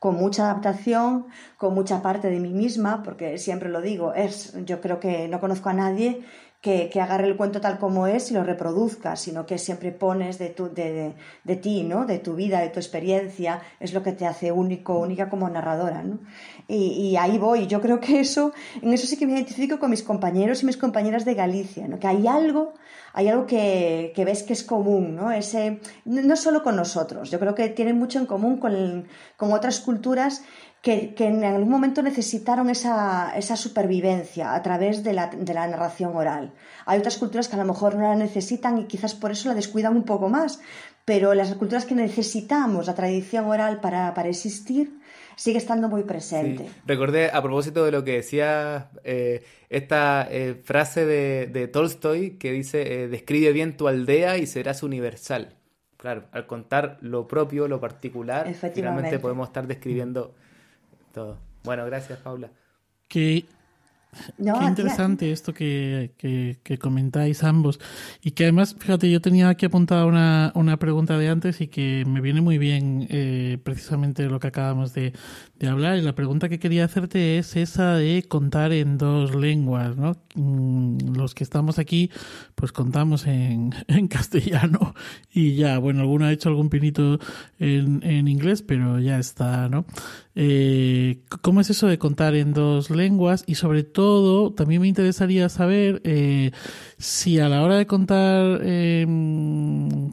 con mucha adaptación, con mucha parte de mí misma, porque siempre lo digo, es, yo creo que no conozco a nadie que, agarre el cuento tal como es y lo reproduzca, sino que siempre pones de, tu, de, de, ti, ¿no? de tu vida, de tu experiencia, es lo que te hace único, única como narradora. ¿no? Y, ahí voy. Yo creo que eso, en eso sí que me identifico con mis compañeros y mis compañeras de Galicia, ¿no? que hay algo, hay algo que, ves que es común, ¿no? Ese, no solo con nosotros, yo creo que tienen mucho en común con, con otras culturas que, en algún momento necesitaron esa, esa supervivencia a través de la, de la, narración oral. Hay otras culturas que a lo mejor no la necesitan y quizás por eso la descuidan un poco más, pero las culturas que necesitamos la tradición oral para, para existir sigue estando muy presente. Recordé a propósito de lo que decía eh, esta eh, frase de, de, Tolstoy que dice, eh, describe bien tu aldea y serás universal. Claro, al contar lo propio, lo particular, finalmente podemos estar describiendo todo. Bueno, gracias, Paula. Qué, qué interesante esto que, que, comentáis ambos. Y que además, fíjate, yo tenía aquí apuntada una, una pregunta de antes y que me viene muy bien eh, precisamente lo que acabamos de, de hablar. Y la pregunta que quería hacerte es esa de contar en dos lenguas, ¿no? Mm, los que estamos aquí, pues contamos en, en castellano y ya, bueno, alguno ha hecho algún pinito en, en inglés, pero ya está, ¿no? Eh, ¿Cómo es eso de contar en dos lenguas? Y sobre todo, también me interesaría saber eh, si a la hora de contar, eh,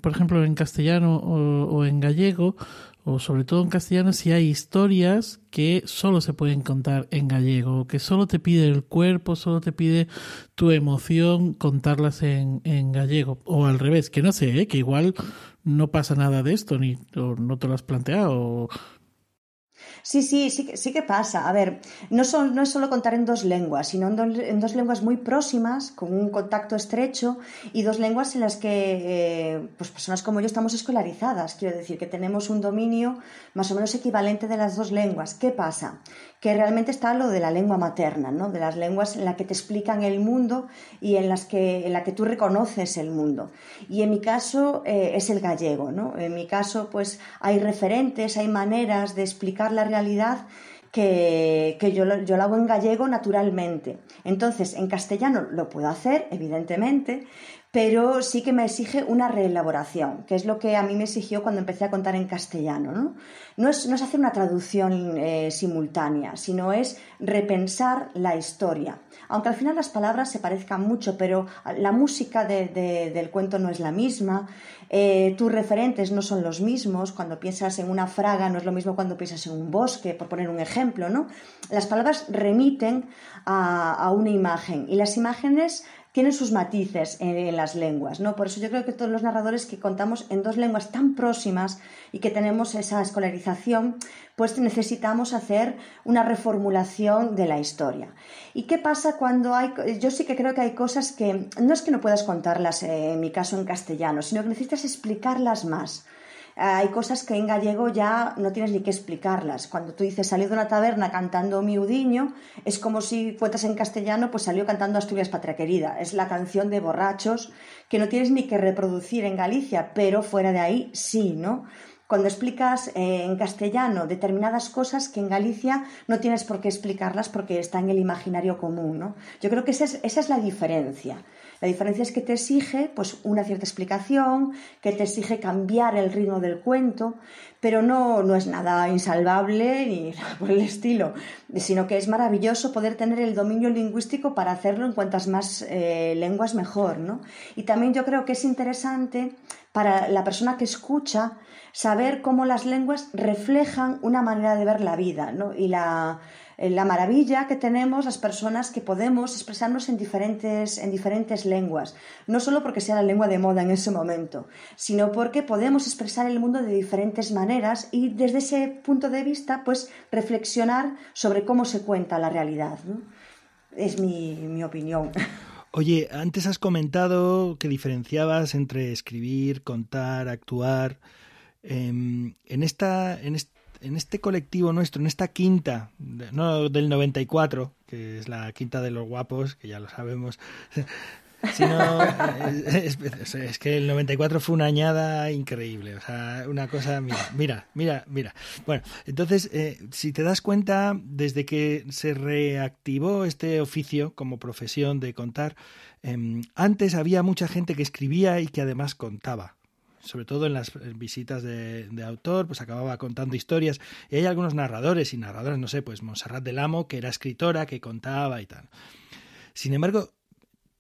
por ejemplo, en castellano o, o en gallego, o sobre todo en castellano, si hay historias que solo se pueden contar en gallego, que solo te pide el cuerpo, solo te pide tu emoción contarlas en, en gallego, o al revés, que no sé, ¿eh? que igual no pasa nada de esto, ni no te lo has planteado, Sí, sí, sí, sí que pasa. A ver, no, son, no es solo contar en dos lenguas, sino en dos, lenguas muy próximas, con un contacto estrecho, y dos lenguas en las que eh, pues personas como yo estamos escolarizadas. Quiero decir que tenemos un dominio más o menos equivalente de las dos lenguas. ¿Qué pasa? Que realmente está lo de la lengua materna, ¿no? de las lenguas en las que te explican el mundo y en las que, en la que tú reconoces el mundo. Y en mi caso eh, es el gallego. ¿no? En mi caso, pues hay referentes, hay maneras de explicar la realidad que, yo, yo, lo hago en gallego naturalmente. Entonces, en castellano lo puedo hacer, evidentemente, pero sí que me exige una reelaboración, que es lo que a mí me exigió cuando empecé a contar en castellano. No, no, es, no hacer una traducción eh, simultánea, sino es repensar la historia. Aunque al final las palabras se parezcan mucho, pero la música del cuento no es la misma, eh, tus referentes no son los mismos, cuando piensas en una fraga no es lo mismo cuando piensas en un bosque, por poner un ejemplo, ¿no? Las palabras remiten a una imagen y las imágenes tienen sus matices en, las lenguas, ¿no? Por eso yo creo que todos los narradores que contamos en dos lenguas tan próximas y que tenemos esa escolarización, pues necesitamos hacer una reformulación de la historia. ¿Y qué pasa cuando hay... Yo sí que creo que hay cosas que no es que no puedas contarlas, eh, en mi caso en castellano, sino que necesitas explicarlas más hay cosas que en gallego ya no tienes ni que explicarlas. Cuando tú dices salió de una taberna cantando miudiño, es como si cuentas en castellano, pues salió cantando Asturias Patria Querida. Es la canción de borrachos que no tienes ni que reproducir en Galicia, pero fuera de ahí sí, ¿no? Cuando explicas eh, en castellano determinadas cosas que en Galicia no tienes por qué explicarlas porque está en el imaginario común, ¿no? Yo creo que esa es la diferencia. La diferencia es que te exige pues, una cierta explicación, que te exige cambiar el ritmo del cuento, pero no, no es nada insalvable ni por el estilo, sino que es maravilloso poder tener el dominio lingüístico para hacerlo en cuantas más eh, lenguas mejor. ¿no? Y también yo creo que es interesante para la persona que escucha saber cómo las lenguas reflejan una manera de ver la vida ¿no? y la la maravilla que tenemos las personas que podemos expresarnos en diferentes, en diferentes lenguas, no solo porque sea la lengua de moda en ese momento, sino porque podemos expresar el mundo de diferentes maneras y desde ese punto de vista, pues reflexionar sobre cómo se cuenta la realidad. Es mi, mi opinión. Oye, antes has comentado que diferenciabas entre escribir, contar, actuar. Em, en, esta, en, en este colectivo nuestro, en esta quinta, no del 94, que es la quinta de los guapos, que ya lo sabemos, es, que el 94 fue una añada increíble, o sea, una cosa, mira, mira, mira, mira. Bueno, entonces, eh, si te das cuenta, desde que se reactivó este oficio como profesión de contar, em, antes había mucha gente que escribía y que además contaba sobre todo en las visitas de, autor, pues acababa contando historias. Y hay algunos narradores y narradoras, no sé, pues Monserrat del Amo, que era escritora, que contaba y tal. Sin embargo,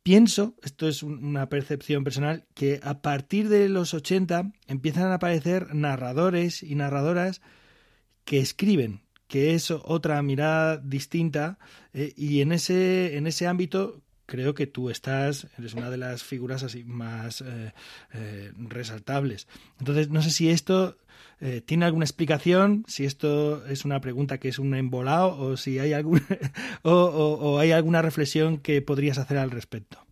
pienso, esto es una percepción personal, que a partir de los 80 empiezan a aparecer narradores y narradoras que escriben, que es otra mirada distinta eh, y en ese, en ese ámbito creo que tú estás, eres una de las figuras así más eh, eh, resaltables. Entonces, no sé si esto tiene alguna explicación, si esto es una pregunta que es un embolado o si hay algún o hay alguna reflexión que podrías hacer al respecto.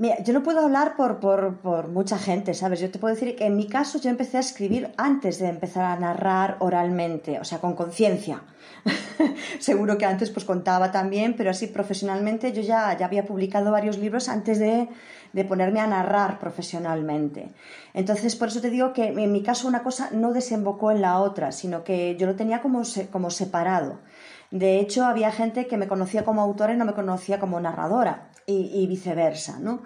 Mira, yo no puedo hablar por, por, mucha gente, ¿sabes? Yo te puedo decir que en mi caso yo empecé a escribir antes de empezar a narrar oralmente, o sea, con conciencia. Seguro que antes pues contaba también, pero así profesionalmente yo ya, ya había publicado varios libros antes de, de, ponerme a narrar profesionalmente. Entonces, por eso te digo que en mi caso una cosa no desembocó en la otra, sino que yo lo tenía como, como separado. De hecho, había gente que me conocía como autora y no me conocía como narradora y, viceversa, ¿no?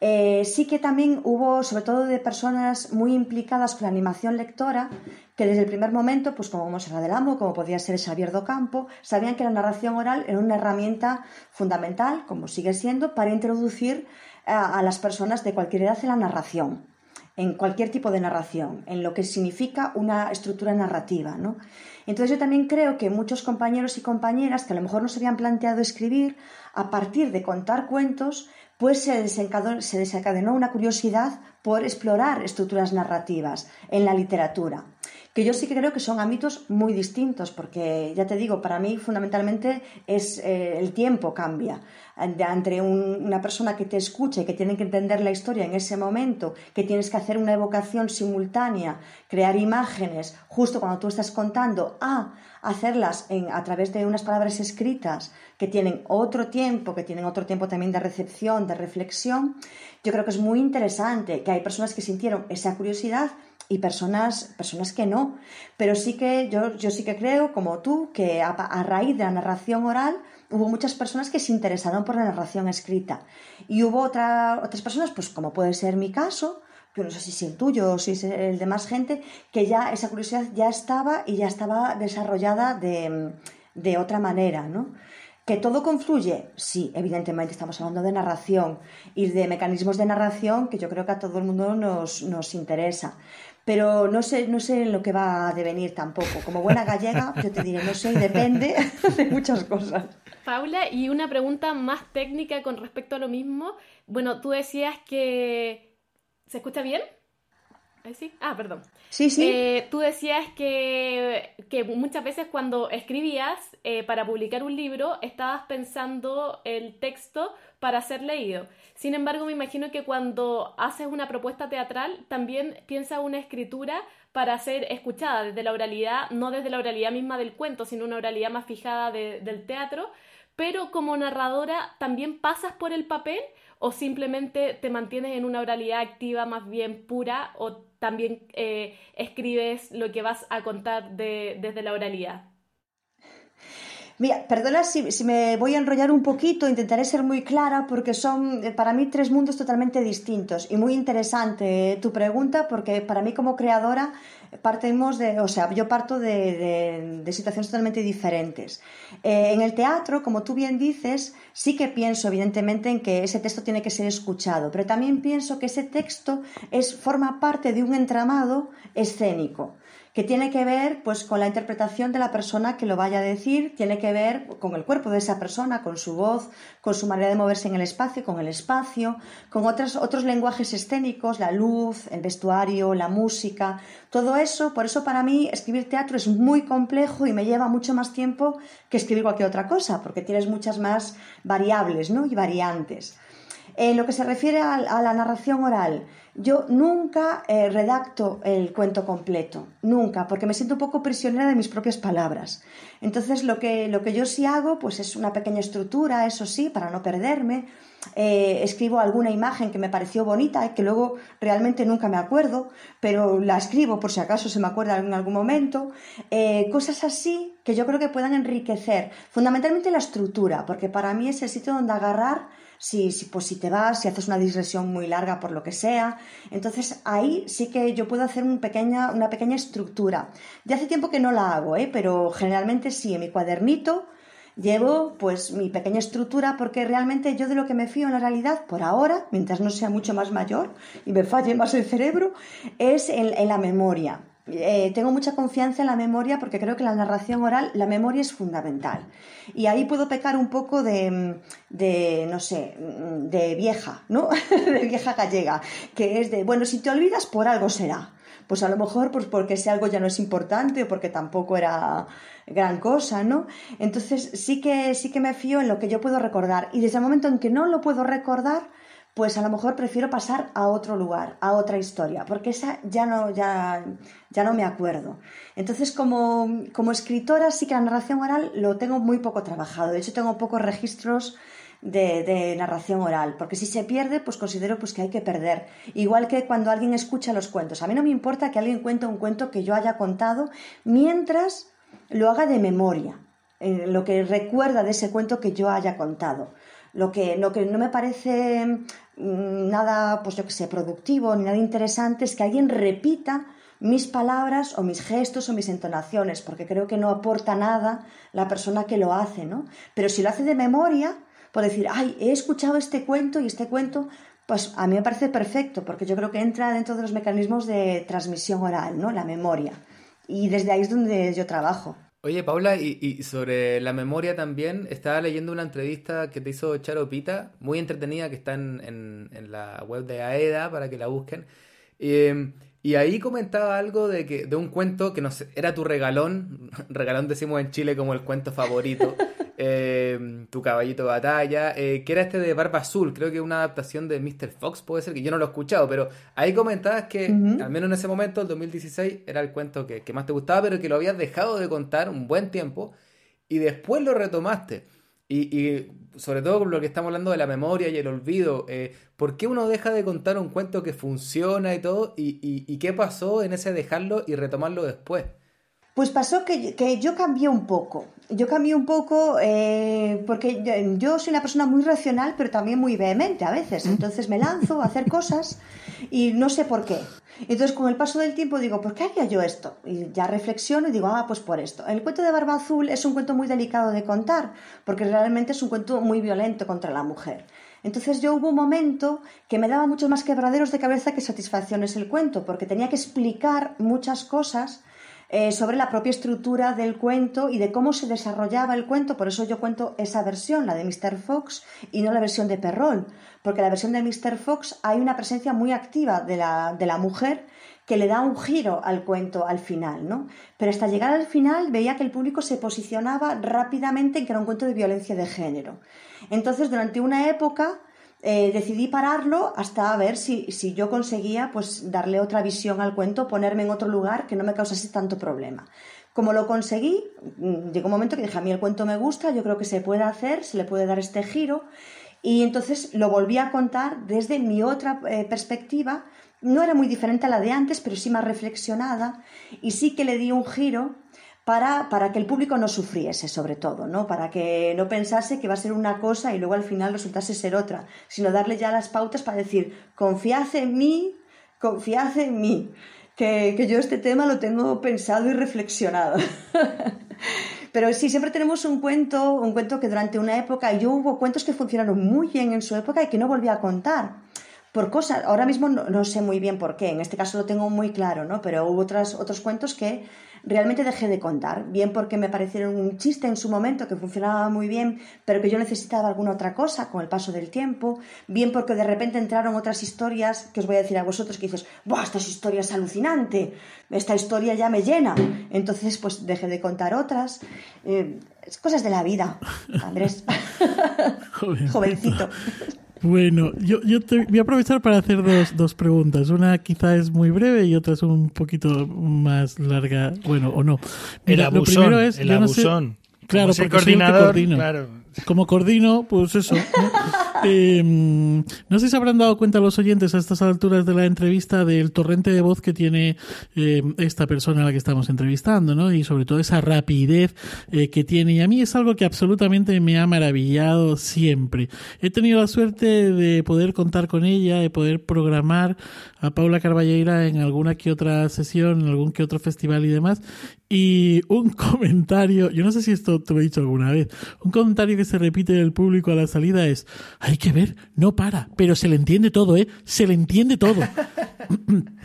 Eh, sí que también hubo, sobre todo de personas muy implicadas con la animación lectora, que desde el primer momento, pues como Monserrat del Amo, como podía ser Xavier do Campo, sabían que la narración oral era una herramienta fundamental, como sigue siendo, para introducir a, a las personas de cualquier edad en la narración, en cualquier tipo de narración, en lo que significa una estructura narrativa, ¿no? Entonces yo también creo que muchos compañeros y compañeras que a lo mejor no se habían planteado escribir, a partir de contar cuentos, pues se desencadenó, una curiosidad por explorar estructuras narrativas en la literatura que yo sí que creo que son ámbitos muy distintos, porque ya te digo, para mí fundamentalmente es eh, el tiempo cambia. Entre una persona que te escucha y que tiene que entender la historia en ese momento, que tienes que hacer una evocación simultánea, crear imágenes justo cuando tú estás contando, a hacerlas a través de unas palabras escritas que tienen otro tiempo, que tienen otro tiempo también de recepción, de reflexión, yo creo que es muy interesante, que hay personas que sintieron esa curiosidad y personas, personas que no. Pero sí que yo, yo sí que creo, como tú, que a, raíz de la narración oral hubo muchas personas que se interesaron por la narración escrita. Y hubo otra, otras personas, pues como puede ser mi caso, no sé si es el tuyo o si es el de más gente, que ya esa curiosidad ya estaba y ya estaba desarrollada de, de otra manera, ¿no? ¿Que todo confluye? Sí, evidentemente estamos hablando de narración y de mecanismos de narración que yo creo que a todo el mundo nos, nos interesa pero no sé, no sé en lo que va a devenir tampoco. Como buena gallega, yo te diré, no sé, depende de muchas cosas. Paula, y una pregunta más técnica con respecto a lo mismo. Bueno, tú decías que... ¿Se escucha bien? sí? Ah, perdón. Sí, sí. Eh, tú decías que, que, muchas veces cuando escribías eh, para publicar un libro, estabas pensando el texto para ser leído. Sin embargo, me imagino que cuando haces una propuesta teatral, también piensas una escritura para ser escuchada desde la oralidad, no desde la oralidad misma del cuento, sino una oralidad más fijada del teatro. Pero como narradora, ¿también pasas por el papel o simplemente te mantienes en una oralidad activa más bien pura o también eh, escribes lo que vas a contar desde la oralidad? Mira, perdona si, me voy a enrollar un poquito, intentaré ser muy clara porque son eh, para mí tres mundos totalmente distintos y muy interesante eh, tu pregunta porque para mí como creadora partimos de, o sea, yo parto de, situaciones totalmente diferentes. Eh, en el teatro, como tú bien dices, sí que pienso evidentemente en que ese texto tiene que ser escuchado, pero también pienso que ese texto es, forma parte de un entramado escénico que tiene que ver pues con la interpretación de la persona que lo vaya a decir, tiene que ver con el cuerpo de esa persona, con su voz, con su manera de moverse en el espacio, con el espacio, con otros, otros lenguajes escénicos, la luz, el vestuario, la música, todo eso, por eso para mí escribir teatro es muy complejo y me lleva mucho más tiempo que escribir cualquier otra cosa, porque tienes muchas más variables ¿no? y variantes. En lo que se refiere a, la narración oral, yo nunca eh, redacto el cuento completo, nunca, porque me siento un poco prisionera de mis propias palabras. Entonces, lo que, lo que yo sí hago, pues es una pequeña estructura, eso sí, para no perderme. Eh, escribo alguna imagen que me pareció bonita y que luego realmente nunca me acuerdo, pero la escribo por si acaso se me acuerda en algún momento. Eh, cosas así que yo creo que puedan enriquecer fundamentalmente la estructura, porque para mí es el sitio donde agarrar si, si, pues si te vas, si haces una digresión muy larga por lo que sea. Entonces ahí sí que yo puedo hacer una pequeña, una pequeña estructura. Ya hace tiempo que no la hago, ¿eh? pero generalmente sí, en mi cuadernito llevo pues mi pequeña estructura porque realmente yo de lo que me fío en la realidad por ahora, mientras no sea mucho más mayor y me falle más el cerebro, es en la memoria. Eh, tengo mucha confianza en la memoria porque creo que la narración oral, la memoria es fundamental. Y ahí puedo pecar un poco de, de no sé, de vieja, ¿no? de vieja gallega, que es de, bueno, si te olvidas, por algo será. Pues a lo mejor pues porque ese algo ya no es importante o porque tampoco era gran cosa, ¿no? Entonces sí que, sí que me fío en lo que yo puedo recordar. Y desde el momento en que no lo puedo recordar, pues a lo mejor prefiero pasar a otro lugar, a otra historia, porque esa ya no, ya, ya no me acuerdo. Entonces, como, como escritora, sí que la narración oral lo tengo muy poco trabajado. De hecho, tengo pocos registros de, narración oral, porque si se pierde, pues considero pues, que hay que perder. Igual que cuando alguien escucha los cuentos. A mí no me importa que alguien cuente un cuento que yo haya contado mientras lo haga de memoria, eh, lo que recuerda de ese cuento que yo haya contado. Lo que, no me parece mm, nada, pues yo que sé, productivo ni nada interesante es que alguien repita mis palabras o mis gestos o mis entonaciones, porque creo que no aporta nada la persona que lo hace, ¿no? Pero si lo hace de memoria, puede decir, ay, he escuchado este cuento y este cuento, pues a mí me parece perfecto, porque yo creo que entra dentro de los mecanismos de transmisión oral, ¿no? La memoria. Y desde ahí es donde yo trabajo. Oye, Paula, y, sobre la memoria también, estaba leyendo una entrevista que te hizo Charo Pita, muy entretenida, que está en, la web de AEDA para que la busquen. Em, y ahí comentaba algo de que de un cuento que no era tu regalón, regalón decimos en Chile como el cuento favorito, Em, tu caballito de batalla, eh, que era este de Barba Azul, creo que una adaptación de Mr. Fox, puede ser, que yo no lo he escuchado, pero ahí comentabas que, al menos en ese momento, el 2016, era el cuento que, más te gustaba, pero que lo habías dejado de contar un buen tiempo y después lo retomaste. Y, sobre todo con lo que estamos hablando de la memoria y el olvido, eh, ¿por qué uno deja de contar un cuento que funciona y todo? Y, y qué pasó en ese dejarlo y retomarlo después? Pues pasó que, yo cambié un poco. Yo cambié un poco eh, porque yo, soy una persona muy racional, pero también muy vehemente a veces. Entonces me lanzo a hacer cosas y no sé por qué. Entonces con el paso del tiempo digo, ¿por qué haría yo esto? Y ya reflexiono y digo, ah, pues por esto. El cuento de Barba Azul es un cuento muy delicado de contar, porque realmente es un cuento muy violento contra la mujer. Entonces yo hubo un momento que me daba muchos más quebraderos de cabeza que satisfacciones el cuento, porque tenía que explicar muchas cosas eh, sobre la propia estructura del cuento y de cómo se desarrollaba el cuento. Por eso yo cuento esa versión, la de Mr. Fox, y no la versión de Perrol, porque la versión de Mr. Fox hay una presencia muy activa de la, de la mujer que le da un giro al cuento al final, ¿no? Pero hasta llegar al final veía que el público se posicionaba rápidamente en que era un cuento de violencia de género. Entonces, durante una época eh, decidí pararlo hasta ver si, si, yo conseguía pues darle otra visión al cuento, ponerme en otro lugar que no me causase tanto problema. Como lo conseguí, mm, llegó un momento que dije, a mí el cuento me gusta, yo creo que se puede hacer, se le puede dar este giro, y entonces lo volví a contar desde mi otra eh, perspectiva, no era muy diferente a la de antes, pero sí más reflexionada, y sí que le di un giro para, para, que el público no sufriese, sobre todo, ¿no? Para que no pensase que va a ser una cosa y luego al final resultase ser otra, sino darle ya las pautas para decir, confiad en mí, confiad en mí, que, que yo este tema lo tengo pensado y reflexionado. Pero sí, siempre tenemos un cuento, un cuento que durante una época, yo hubo cuentos que funcionaron muy bien en su época y que no volví a contar por cosas, ahora mismo no, sé muy bien por qué, en este caso lo tengo muy claro, ¿no? Pero hubo otras, otros cuentos que realmente dejé de contar, bien porque me parecieron un chiste en su momento que funcionaba muy bien, pero que yo necesitaba alguna otra cosa con el paso del tiempo, bien porque de repente entraron otras historias que os voy a decir a vosotros que dices, ¡buah, esta historia es alucinante! Esta historia ya me llena. Entonces, pues dejé de contar otras. Eh, es cosas de la vida, Andrés. Jovencito. Bueno, yo, yo te, voy a aprovechar para hacer dos, dos preguntas. Una quizá es muy breve y otra es un poquito más larga. Bueno, o no. Mira, el abusón, lo primero es, el abusón. claro, porque coordinador, claro. Como coordino, pues eso. Eh, no sé si habrán dado cuenta los oyentes a estas alturas de la entrevista del torrente de voz que tiene eh, esta persona a la que estamos entrevistando, ¿no? Y sobre todo esa rapidez eh, que tiene. Y a mí es algo que absolutamente me ha maravillado siempre. He tenido la suerte de poder contar con ella, de poder programar a Paula Carballeira en alguna que otra sesión, en algún que otro festival y demás. Y un comentario, yo no sé si esto te lo he dicho alguna vez, un comentario que se repite en el público a la salida es, hay que ver, no para, pero se le entiende todo, ¿eh? Se le entiende todo.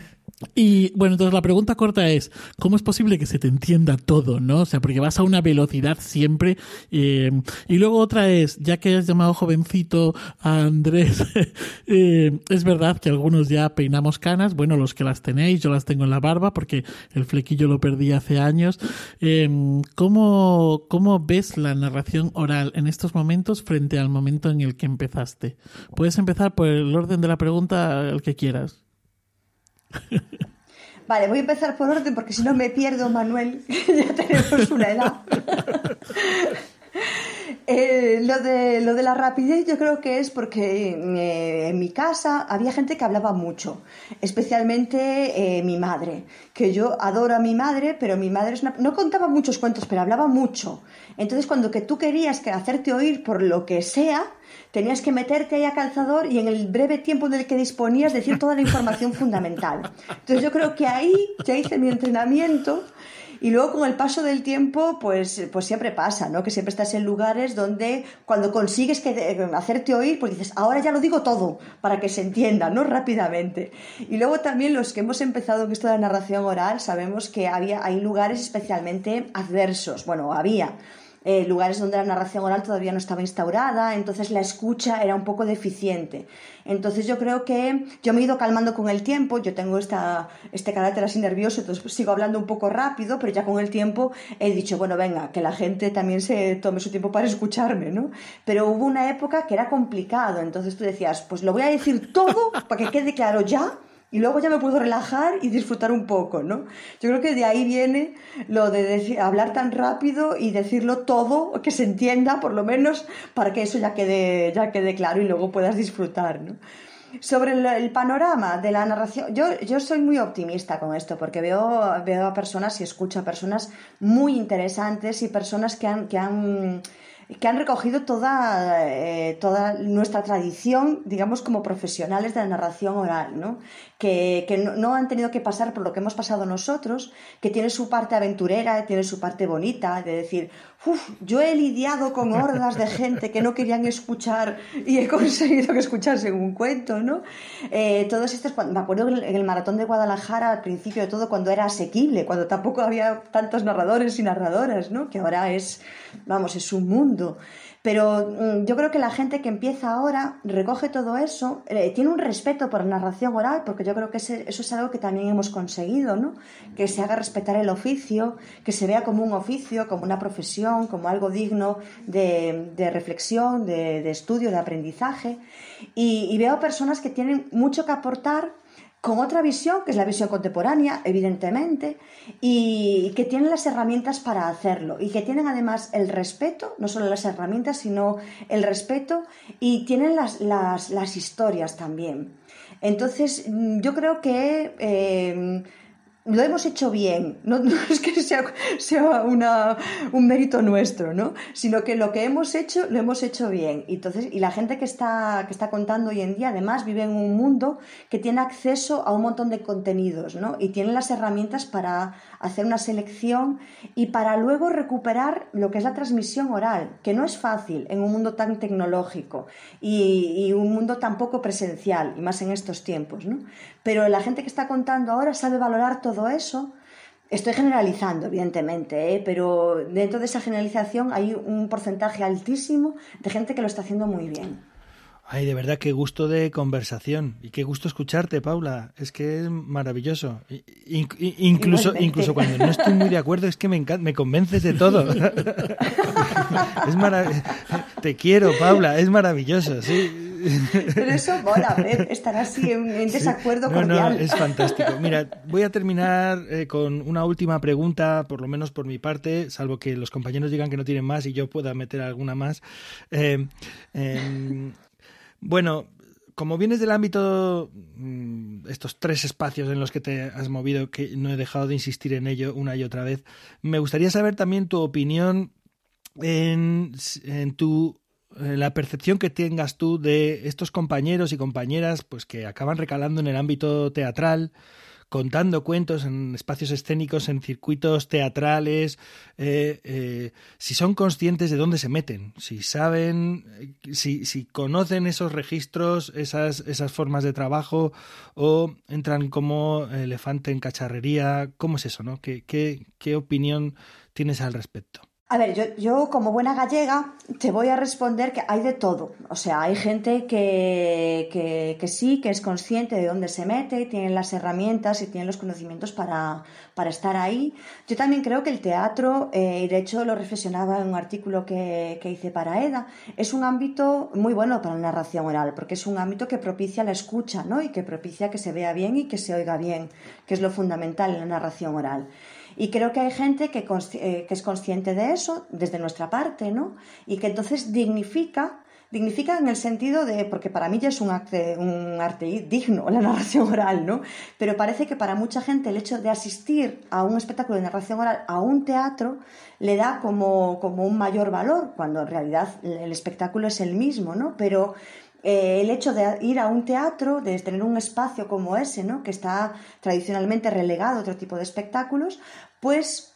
Y bueno, entonces la pregunta corta es, ¿cómo es posible que se te entienda todo, no? O sea, porque vas a una velocidad siempre. Eh, y luego otra es, ya que has llamado jovencito a Andrés, eh, es verdad que algunos ya peinamos canas, bueno, los que las tenéis, yo las tengo en la barba porque el flequillo lo perdí hace años. Eh, ¿cómo, ¿Cómo ves la narración oral en estos momentos frente al momento en el que empezaste? Puedes empezar por el orden de la pregunta, el que quieras. Vale, voy a empezar por orden porque si no me pierdo, Manuel. ya tenemos una edad. Eh, lo, de, lo de la rapidez yo creo que es porque eh, en mi casa había gente que hablaba mucho, especialmente eh, mi madre, que yo adoro a mi madre, pero mi madre no contaba muchos cuentos, pero hablaba mucho. Entonces cuando que tú querías que hacerte oír por lo que sea, tenías que meterte ahí a calzador y en el breve tiempo del que disponías decir toda la información fundamental. Entonces yo creo que ahí ya hice mi entrenamiento y luego con el paso del tiempo, pues, pues siempre pasa, ¿no? Que siempre estás en lugares donde cuando consigues que, eh, hacerte oír, pues dices, ahora ya lo digo todo, para que se entienda, ¿no? Rápidamente. Y luego también los que hemos empezado en esto de la narración oral, sabemos que había, hay lugares especialmente adversos. Bueno, había eh, lugares donde la narración oral todavía no estaba instaurada, entonces la escucha era un poco deficiente. Entonces yo creo que yo me he ido calmando con el tiempo, yo tengo esta, este carácter así nervioso, entonces sigo hablando un poco rápido, pero ya con el tiempo he dicho, bueno, venga, que la gente también se tome su tiempo para escucharme, ¿no? Pero hubo una época que era complicado, entonces tú decías, pues lo voy a decir todo para que quede claro ya y luego ya me puedo relajar y disfrutar un poco, ¿no? Yo creo que de ahí viene lo de hablar tan rápido y decirlo todo, que se entienda por lo menos, para que eso ya quede, ya quede claro y luego puedas disfrutar, ¿no? Sobre el, panorama de la narración, yo, yo soy muy optimista con esto porque veo, veo a personas y escucho a personas muy interesantes y personas que han, que han que han recogido toda, eh, toda nuestra tradición, digamos, como profesionales de la narración oral, ¿no? Que, que no, han tenido que pasar por lo que hemos pasado nosotros, que tiene su parte aventurera, tiene su parte bonita, de decir, uff, yo he lidiado con hordas de gente que no querían escuchar y he conseguido que escuchasen un cuento, ¿no? Eh, todos estos, me acuerdo en el maratón de Guadalajara, al principio de todo, cuando era asequible, cuando tampoco había tantos narradores y narradoras, ¿no? Que ahora es, vamos, es un mundo. Pero mm, yo creo que la gente que empieza ahora recoge todo eso, eh, tiene un respeto por la narración oral, porque yo creo que eso es algo que también hemos conseguido, ¿no? Que se haga respetar el oficio, que se vea como un oficio, como una profesión, como algo digno de, reflexión, de, estudio, de aprendizaje. Y, y veo personas que tienen mucho que aportar con otra visión, que es la visión contemporánea, evidentemente, y que tienen las herramientas para hacerlo, y que tienen además el respeto, no solo las herramientas, sino el respeto, y tienen las, las, historias también. Entonces, yo creo que... Eh, lo hemos hecho bien, no, es que sea, sea una, un mérito nuestro, ¿no? sino que lo que hemos hecho lo hemos hecho bien. Y, entonces, y la gente que está, que está contando hoy en día además vive en un mundo que tiene acceso a un montón de contenidos ¿no? y tiene las herramientas para hacer una selección y para luego recuperar lo que es la transmisión oral, que no es fácil en un mundo tan tecnológico y, un mundo tan poco presencial, y más en estos tiempos. ¿no? Pero la gente que está contando ahora sabe valorar todo eso. Estoy generalizando, evidentemente, ¿eh? pero dentro de esa generalización hay un porcentaje altísimo de gente que lo está haciendo muy bien. Ay, de verdad, qué gusto de conversación y qué gusto escucharte, Paula. Es que es maravilloso. incluso, incluso cuando no estoy muy de acuerdo, es que me, me convences de todo. es Te quiero, Paula, es maravilloso, sí. Pero eso mola, ver, estar así en, desacuerdo cordial. No, es fantástico. Mira, voy a terminar eh, con una última pregunta, por lo menos por mi parte, salvo que los compañeros digan que no tienen más y yo pueda meter alguna más. Eh, em, bueno, como vienes del ámbito, mm, estos tres espacios en los que te has movido, que no he dejado de insistir en ello una y otra vez, me gustaría saber también tu opinión en, en tu la percepción que tengas tú de estos compañeros y compañeras pues que acaban recalando en el ámbito teatral contando cuentos en espacios escénicos, en circuitos teatrales, eh, eh, si son conscientes de dónde se meten, si saben, si, si conocen esos registros, esas, esas formas de trabajo o entran como elefante en cacharrería, ¿cómo es eso? ¿no? ¿Qué, qué, qué opinión tienes al respecto? A ver, yo, yo, como buena gallega te voy a responder que hay de todo. O sea, hay gente que, que, sí, que es consciente de dónde se mete, tiene las herramientas y tiene los conocimientos para, para estar ahí. Yo también creo que el teatro, eh, y de hecho lo reflexionaba en un artículo que, que hice para EDA, es un ámbito muy bueno para la narración oral, porque es un ámbito que propicia la escucha ¿no? y que propicia que se vea bien y que se oiga bien, que es lo fundamental en la narración oral. Y creo que hay gente que, eh, que es consciente de eso desde nuestra parte, ¿no? Y que entonces dignifica dignifica en el sentido de, porque para mí ya es un arte, un arte digno la narración oral, ¿no? Pero parece que para mucha gente el hecho de asistir a un espectáculo de narración oral, a un teatro, le da como, como un mayor valor, cuando en realidad el espectáculo es el mismo, ¿no? Pero eh, el hecho de ir a un teatro, de tener un espacio como ese, ¿no? que está tradicionalmente relegado a otro tipo de espectáculos, pues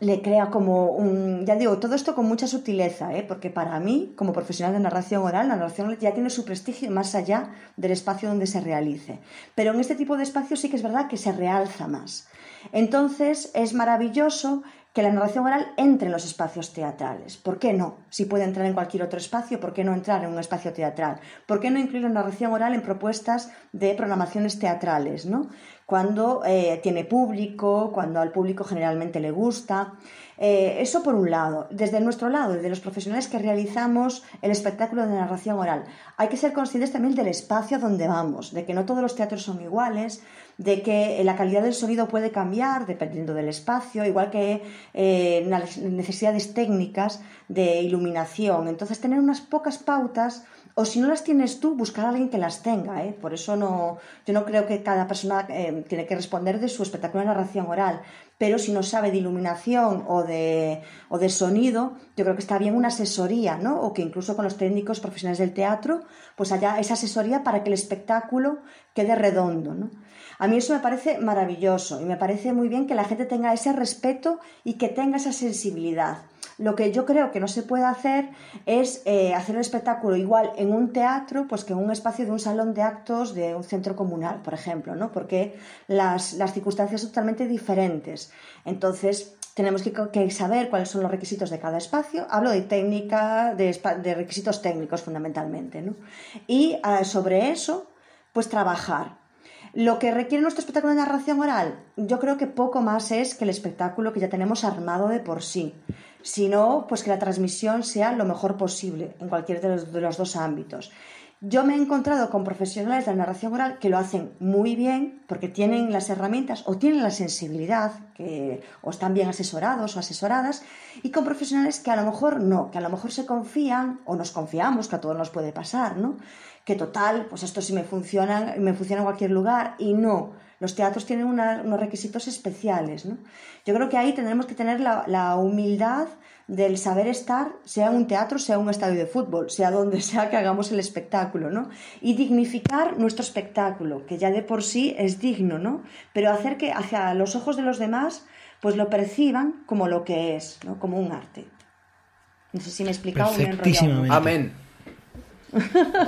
le crea como un, ya digo, todo esto con mucha sutileza, ¿eh? porque para mí, como profesional de narración oral, la narración ya tiene su prestigio más allá del espacio donde se realice. Pero en este tipo de espacios sí que es verdad que se realza más. Entonces es maravilloso que la narración oral entre en los espacios teatrales. ¿Por qué no? Si puede entrar en cualquier otro espacio, ¿por qué no entrar en un espacio teatral? ¿Por qué no incluir la narración oral en propuestas de programaciones teatrales? ¿no? Cuando eh, tiene público, cuando al público generalmente le gusta. Eh, eso por un lado. Desde nuestro lado, desde los profesionales que realizamos el espectáculo de narración oral, hay que ser conscientes también del espacio donde vamos, de que no todos los teatros son iguales, de que la calidad del sonido puede cambiar dependiendo del espacio, igual que eh, las necesidades técnicas de iluminación. Entonces, tener unas pocas pautas o si no las tienes tú, buscar a alguien que las tenga. ¿eh? Por eso no, yo no creo que cada persona eh, tiene que responder de su espectacular narración oral, pero si no sabe de iluminación o de, o de sonido, yo creo que está bien una asesoría, ¿no? O que incluso con los técnicos profesionales del teatro, pues haya esa asesoría para que el espectáculo quede redondo, ¿no? A mí eso me parece maravilloso y me parece muy bien que la gente tenga ese respeto y que tenga esa sensibilidad. Lo que yo creo que no se puede hacer es eh, hacer un espectáculo igual en un teatro pues que en un espacio de un salón de actos de un centro comunal, por ejemplo, ¿no? porque las, circunstancias son totalmente diferentes. Entonces, tenemos que, saber cuáles son los requisitos de cada espacio. Hablo de técnica, de, requisitos técnicos fundamentalmente. ¿no? Y ah, sobre eso, pues trabajar. Lo que requiere nuestro espectáculo de narración oral, yo creo que poco más es que el espectáculo que ya tenemos armado de por sí, sino pues que la transmisión sea lo mejor posible en cualquiera de los, dos ámbitos. Yo me he encontrado con profesionales de narración oral que lo hacen muy bien porque tienen las herramientas o tienen la sensibilidad, que o están bien asesorados o asesoradas, y con profesionales que a lo mejor no, que a lo mejor se confían o nos confiamos, que a todos nos puede pasar, ¿no? que total, pues esto sí me funciona, me funciona en cualquier lugar y no. Los teatros tienen unos requisitos especiales, ¿no? Yo creo que ahí tendremos que tener la, humildad del saber estar, sea un teatro, sea un estadio de fútbol, sea donde sea que hagamos el espectáculo, ¿no? Y dignificar nuestro espectáculo, que ya de por sí es digno, ¿no? Pero hacer que hacia los ojos de los demás, pues lo perciban como lo que es, ¿no? Como un arte. No sé si me he explicado bien Amén.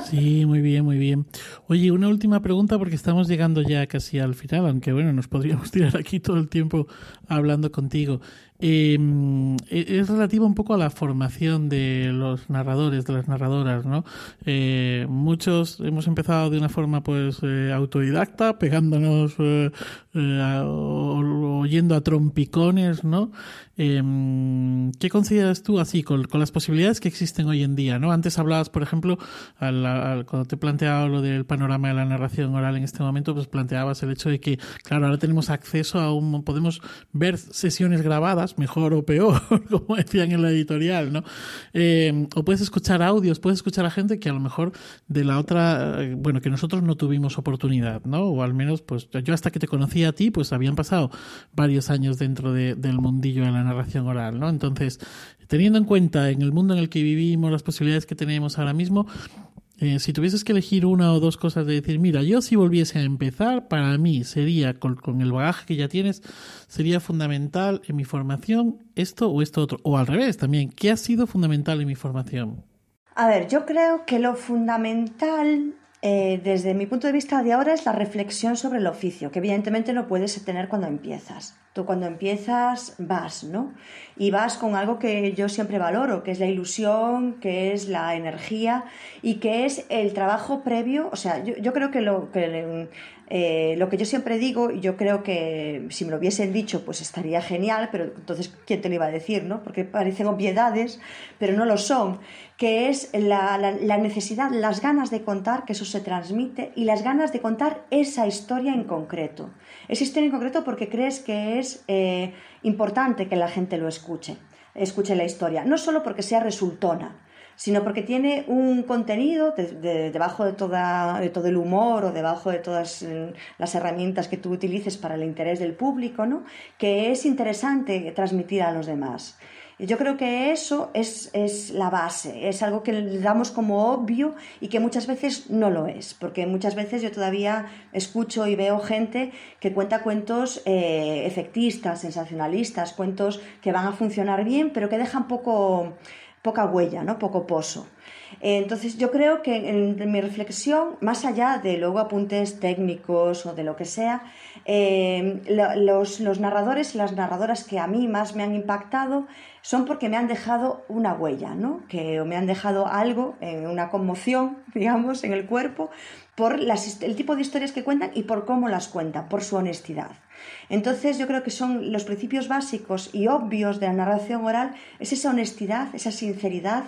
Sí, muy bien, muy bien. Oye, una última pregunta porque estamos llegando ya casi al final, aunque bueno, nos podríamos tirar aquí todo el tiempo hablando contigo. Em, e, es relativo un poco a la formación de los narradores, de las narradoras, ¿no? Eh, muchos hemos empezado de una forma pues eh, autodidacta, pegándonos eh, o, oyendo a trompicones, ¿no? Em, ¿Qué consideras tú así con, las posibilidades que existen hoy en día? ¿no? Antes hablabas, por ejemplo, al, cuando te planteaba lo del panorama de la narración oral en este momento, pues planteabas el hecho de que, claro, ahora tenemos acceso a un, podemos ver sesiones grabadas, mejor o peor, como decían en la editorial, ¿no? Em, o puedes escuchar audios, puedes escuchar a gente que a lo mejor de la otra, eh, bueno, que nosotros no tuvimos oportunidad, ¿no? O al menos, pues yo hasta que te conocí a ti, pues habían pasado varios años dentro de, del mundillo de la narración oral, ¿no? Entonces, teniendo en cuenta en el mundo en el que vivimos, las posibilidades que tenemos ahora mismo, eh, si tuvieses que elegir una o dos cosas de decir, mira, yo si volviese a empezar, para mí sería, con, con, el bagaje que ya tienes, sería fundamental en mi formación esto o esto otro. O al revés también, ¿qué ha sido fundamental en mi formación? A ver, yo creo que lo fundamental eh, desde mi punto de vista de ahora es la reflexión sobre el oficio, que evidentemente no puedes tener cuando empiezas. Tú cuando empiezas vas, ¿no? Y vas con algo que yo siempre valoro, que es la ilusión, que es la energía y que es el trabajo previo. O sea, yo, creo que lo que, eh, lo que yo siempre digo, y yo creo que si me lo hubiesen dicho, pues estaría genial, pero entonces, ¿quién te lo iba a decir, no? Porque parecen obviedades, pero no lo son que es la, necesidad, las ganas de contar, que eso se transmite, y las ganas de contar esa historia en concreto. Esa historia en concreto porque crees que es eh, importante que la gente lo escuche, escuche la historia, no solo porque sea resultona, sino porque tiene un contenido debajo de, toda, de todo el humor o debajo de todas mm, las herramientas que tú utilices para el interés del público, ¿no? que es interesante transmitir a los demás. Yo creo que eso es, es, la base, es algo que le damos como obvio y que muchas veces no lo es, porque muchas veces yo todavía escucho y veo gente que cuenta cuentos eh, efectistas, sensacionalistas, cuentos que van a funcionar bien, pero que dejan poco, poca huella, ¿no? poco pozo. Entonces yo creo que en mi reflexión, más allá de luego apuntes técnicos o de lo que sea, eh, los, los, narradores y las narradoras que a mí más me han impactado son porque me han dejado una huella, ¿no? que me han dejado algo, eh, una conmoción, digamos, en el cuerpo, por el tipo de historias que cuentan y por cómo las cuentan, por su honestidad. Entonces yo creo que son los principios básicos y obvios de la narración oral, es esa honestidad, esa sinceridad,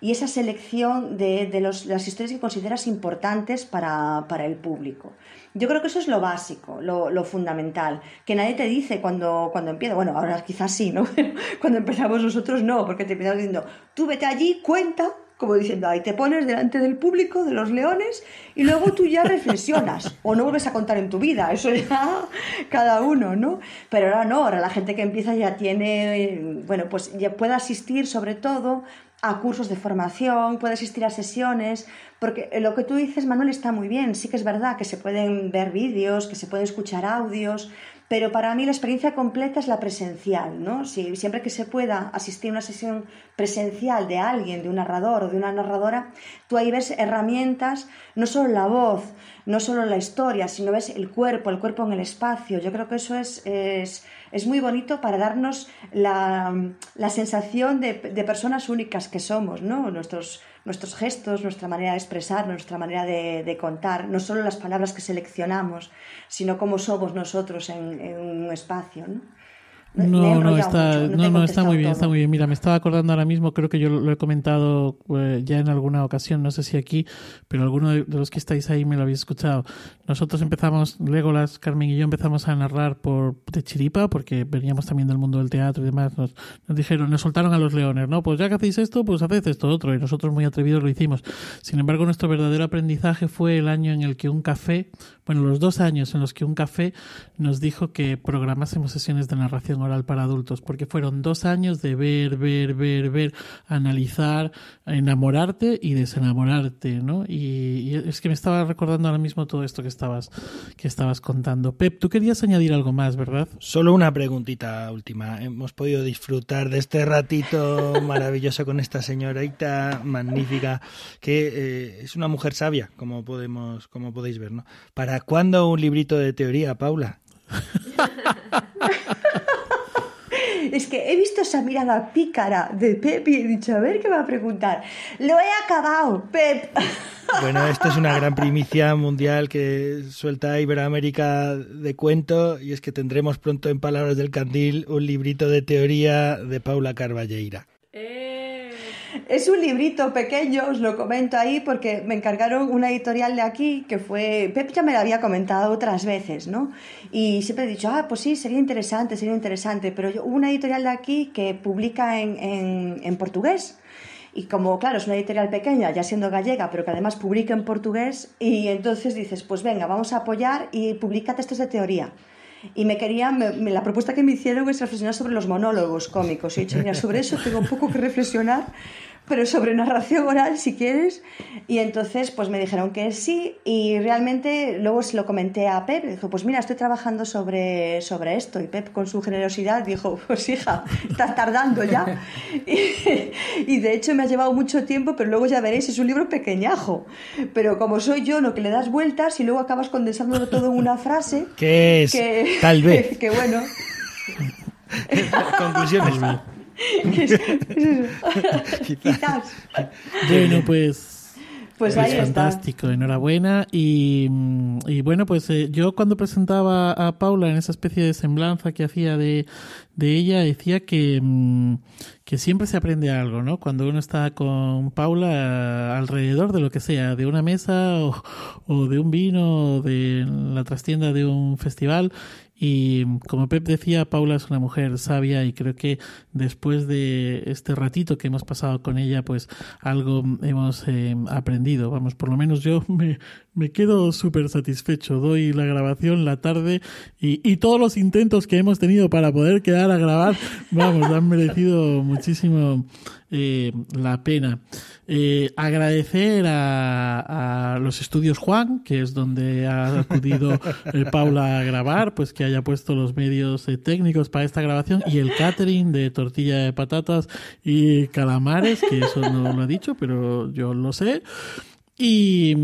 y esa selección de, de, los, las historias que consideras importantes para, para, el público. Yo creo que eso es lo básico, lo, lo, fundamental, que nadie te dice cuando, cuando empieza, bueno, ahora quizás sí, ¿no? cuando empezamos nosotros no, porque te empiezas diciendo, tú vete allí, cuenta, como diciendo, ahí te pones delante del público, de los leones, y luego tú ya reflexionas, o no vuelves a contar en tu vida, eso ya cada uno, ¿no? Pero ahora no, ahora la gente que empieza ya tiene, bueno, pues ya puede asistir sobre todo a cursos de formación, puede asistir a sesiones, porque lo que tú dices, Manuel, está muy bien. Sí que es verdad que se pueden ver vídeos, que se pueden escuchar audios, pero para mí la experiencia completa es la presencial, ¿no? Si, siempre que se pueda asistir a una sesión presencial de alguien, de un narrador o de una narradora, tú ahí ves herramientas, no solo la voz, no solo la historia, sino ves el cuerpo, el cuerpo en el espacio. Yo creo que eso es, es, es muy bonito para darnos la, la sensación de, de, personas únicas que somos, ¿no? Nuestros, nuestros gestos, nuestra manera de expresar, nuestra manera de, de, contar, no solo las palabras que seleccionamos, sino cómo somos nosotros en, en un espacio. ¿no? No, no, está, no, no, está muy bien, está muy bien. Mira, me estaba acordando ahora mismo, creo que yo lo he comentado eh, ya en alguna ocasión, no sé si aquí, pero alguno de, los que estáis ahí me lo habéis escuchado. Nosotros empezamos, Legolas, Carmen y yo empezamos a narrar por de chiripa, porque veníamos también del mundo del teatro y demás. Nos, nos dijeron, nos soltaron a los leones, ¿no? Pues ya que hacéis esto, pues haced esto otro. Y nosotros muy atrevidos lo hicimos. Sin embargo, nuestro verdadero aprendizaje fue el año en el que un café, bueno, los dos años en los que un café nos dijo que programásemos sesiones de narración oral para adultos, porque fueron dos años de ver, ver, ver, ver, analizar, enamorarte y desenamorarte, ¿no? Y, es que me estaba recordando ahora mismo todo esto que estabas, que estabas contando. Pep, tú querías añadir algo más, ¿verdad? Solo una preguntita última. Hemos podido disfrutar de este ratito maravilloso con esta señorita magnífica, que eh, es una mujer sabia, como podemos, como podéis ver, ¿no? ¿Para cuándo un librito de teoría, Paula? es que he visto esa mirada pícara de Pep y he dicho, a ver qué va a preguntar. Lo he acabado, Pep. Bueno, esto es una gran primicia mundial que suelta Iberoamérica de cuento y es que tendremos pronto en Palabras del Candil un librito de teoría de Paula Carballeira. Es un librito pequeño, os lo comento ahí, porque me encargaron una editorial de aquí que fue. Pep ya me lo había comentado otras veces, ¿no? Y siempre he dicho, ah, pues sí, sería interesante, sería interesante. Pero yo- una editorial de aquí que publica en, en, en portugués. Y como, claro, es una editorial pequeña, ya siendo gallega, pero que además publica en portugués, y entonces dices, pues venga, vamos a apoyar y publica textos de teoría. Y me querían, me- me- la propuesta que me hicieron es reflexionar sobre los monólogos cómicos. Y he dicho, mira, sobre eso tengo un poco que reflexionar, pero sobre narración oral, si quieres. Y entonces, pues me dijeron que sí, y realmente luego se lo comenté a Pep, y dijo, pues mira, estoy trabajando sobre, sobre esto. Y Pep, con su generosidad, dijo, pues hija, estás tardando ya. Y, y de hecho me ha llevado mucho tiempo, pero luego ya veréis, es un libro pequeñajo. Pero como soy yo, lo que le das vueltas y luego acabas condensándolo todo en una frase. ¿Qué es? Que, Tal vez. Que, bueno. Conclusiones. Quizás. Bueno, pues Pues Es está. fantástico, enhorabuena. Y, mm, y bueno, pues eh, yo cuando presentaba a Paula en esa especie de semblanza que hacía de, de ella, decía que, mm, que siempre se aprende algo, ¿no? Cuando uno está con Paula alrededor de lo que sea, de una mesa o, o de un vino o de la trastienda de un festival. Y como Pep decía, Paula es una mujer sabia y creo que después de este ratito que hemos pasado con ella, pues algo hemos eh, aprendido. Vamos, por lo menos yo me, me quedo súper satisfecho. Doy la grabación la tarde y, todos los intentos que hemos tenido para poder quedar a grabar, vamos, han merecido muchísimo eh, la pena. Eh, agradecer a, a los estudios Juan, que es donde ha acudido eh, Paula a grabar, pues que haya puesto los medios eh, técnicos para esta grabación y el catering de tortilla de patatas y calamares, que eso no lo ha dicho, pero yo lo sé. Y,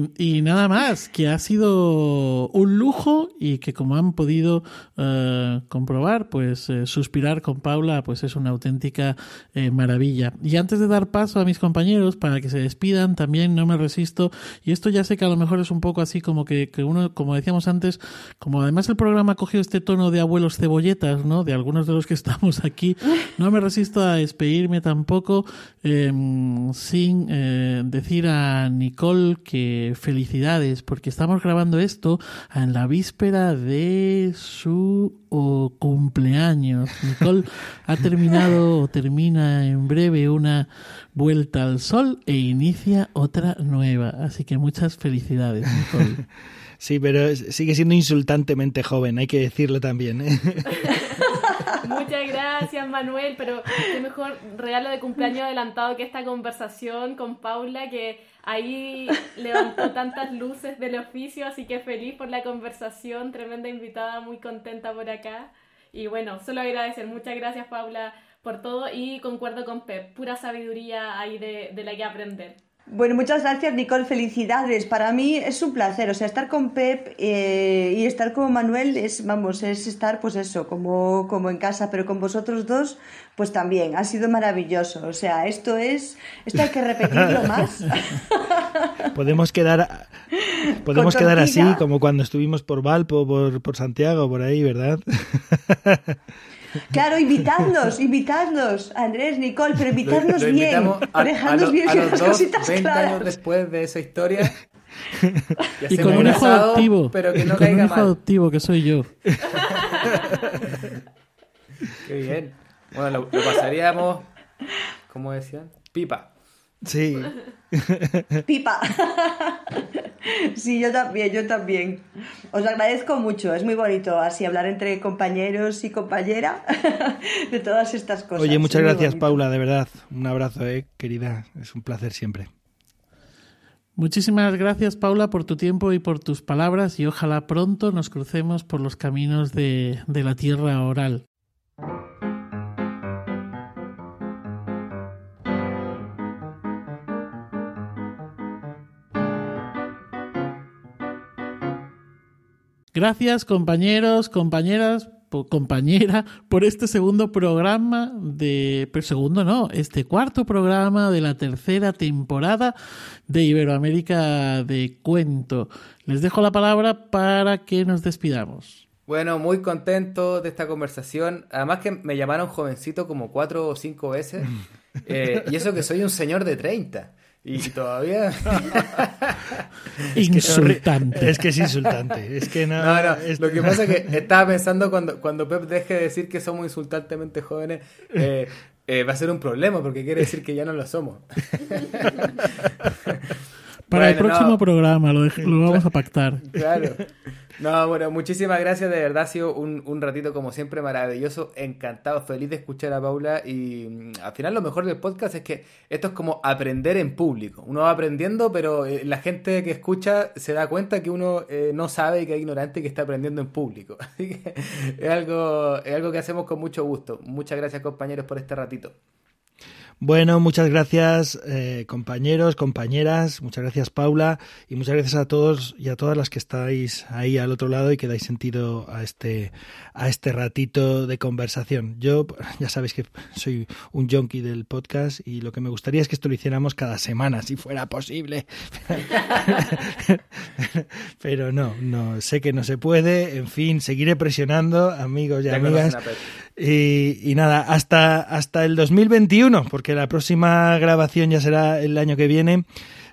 nada más, que ha sido un lujo y que como han podido eh, comprobar, pues eh, suspirar con Paula pues es una auténtica eh, maravilla. Y antes de dar paso a mis compañeros para que se despidan, también no me resisto, y esto ya sé que a lo mejor es un poco así como que, que uno, como decíamos antes, como además el programa ha cogido este tono de abuelos cebolletas, ¿no? De algunos de los que estamos aquí, no me resisto a despedirme tampoco eh, sin decir a Nicole que felicidades, porque estamos grabando esto en la víspera de su o, cumpleaños. Nicole ha terminado o termina en breve una vuelta al sol e inicia otra nueva. Así que muchas felicidades, Nicole. Sí, pero sigue siendo insultantemente joven, hay que decirlo también. ¿eh? Muchas gracias, Manuel, pero qué mejor regalo de cumpleaños adelantado que esta conversación con Paula, que ahí levantó tantas luces del oficio, así que feliz por la conversación, tremenda invitada, muy contenta por acá. Y bueno, solo agradecer, muchas gracias, Paula, por todo y concuerdo con Pep, pura sabiduría ahí de, de la que aprender. Bueno, muchas gracias Nicole, felicidades. Para mí es un placer, o sea, estar con Pep eh, y estar con Manuel es, vamos, es estar pues eso, como, como en casa, pero con vosotros dos, pues también, ha sido maravilloso. O sea, esto es, esto hay que repetirlo más. Podemos quedar podemos Con quedar así como cuando estuvimos por Valpo, por, por Santiago, por ahí, ¿verdad? Claro, invitadnos, invitadnos, Andrés, Nicole, pero Lo, invitadnos lo bien, a, a dejadnos bien a los las dos, cositas 20 claras. años después de esa historia. y con un hijo asado, adoptivo. Pero que no y con un hijo mal. adoptivo que soy yo. Qué bien. Bueno, lo, lo pasaríamos, ¿cómo decían? Pipa. Sí. Pipa. Sí, yo también, yo también. Os agradezco mucho, es muy bonito así hablar entre compañeros y compañera de todas estas cosas. Oye, muchas Es gracias, bonito. Paula, de verdad. Un abrazo, eh, querida. Es un placer siempre. Muchísimas gracias, Paula, por tu tiempo y por tus palabras y ojalá pronto nos crucemos por los caminos de, de la tierra oral. Gracias, compañeros, compañeras, compañera, por este segundo programa de... Pero segundo no, este cuarto programa de la tercera temporada de Iberoamérica de Cuento. Les dejo la palabra para que nos despidamos. Bueno, muy contento de esta conversación. Además que me llamaron jovencito como cuatro o cinco veces. Eh, y eso que soy un señor de 30. Y todavía. insultante. Es que es insultante. Es que no. Lo que pasa es que estaba pensando cuando, cuando Pep deje de decir que somos insultantemente jóvenes, eh, eh, va a ser un problema porque quiere decir que ya no lo somos. Para el próximo programa lo, lo vamos a pactar. Claro. No, bueno, muchísimas gracias, de verdad ha sido un, un, ratito como siempre maravilloso, encantado, feliz de escuchar a Paula y mm, al final lo mejor del podcast es que esto es como aprender en público, uno va aprendiendo pero eh, la gente que escucha se da cuenta que uno eh, no sabe y que es ignorante y que está aprendiendo en público, así que es algo, es algo que hacemos con mucho gusto, muchas gracias compañeros por este ratito. Bueno, muchas gracias eh, compañeros, compañeras, muchas gracias Paula y muchas gracias a todos y a todas las que estáis ahí al otro lado y que dais sentido a este, a este ratito de conversación. Yo ya sabéis que soy un junkie del podcast y lo que me gustaría es que esto lo hiciéramos cada semana, si fuera posible. Pero no, no, sé que no se puede, en fin, seguiré presionando, amigos y amigas. Y, nada, hasta, hasta el 2021, porque la próxima grabación ya será el año que viene.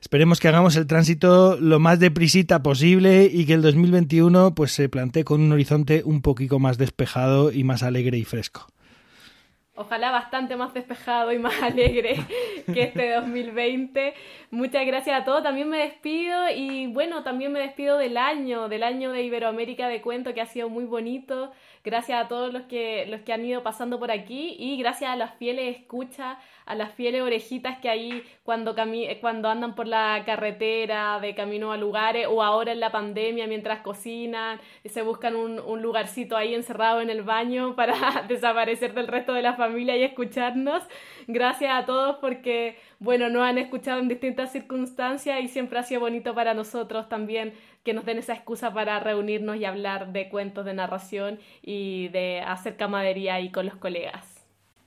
Esperemos que hagamos el tránsito lo más deprisita posible y que el 2021 pues se plantee con un horizonte un poquito más despejado y más alegre y fresco. Ojalá bastante más despejado y más alegre que este 2020. Muchas gracias a todos. También me despido y bueno, también me despido del año, del año de Iberoamérica de Cuento que ha sido muy bonito gracias a todos los que, los que han ido pasando por aquí y gracias a las fieles escuchas, a las fieles orejitas que hay cuando, cuando andan por la carretera de camino a lugares o ahora en la pandemia mientras cocinan se buscan un, un lugarcito ahí encerrado en el baño para desaparecer del resto de la familia y escucharnos. Gracias a todos porque, bueno, nos han escuchado en distintas circunstancias y siempre ha sido bonito para nosotros también que nos den esa excusa para reunirnos y hablar de cuentos de narración y de hacer camadería ahí con los colegas.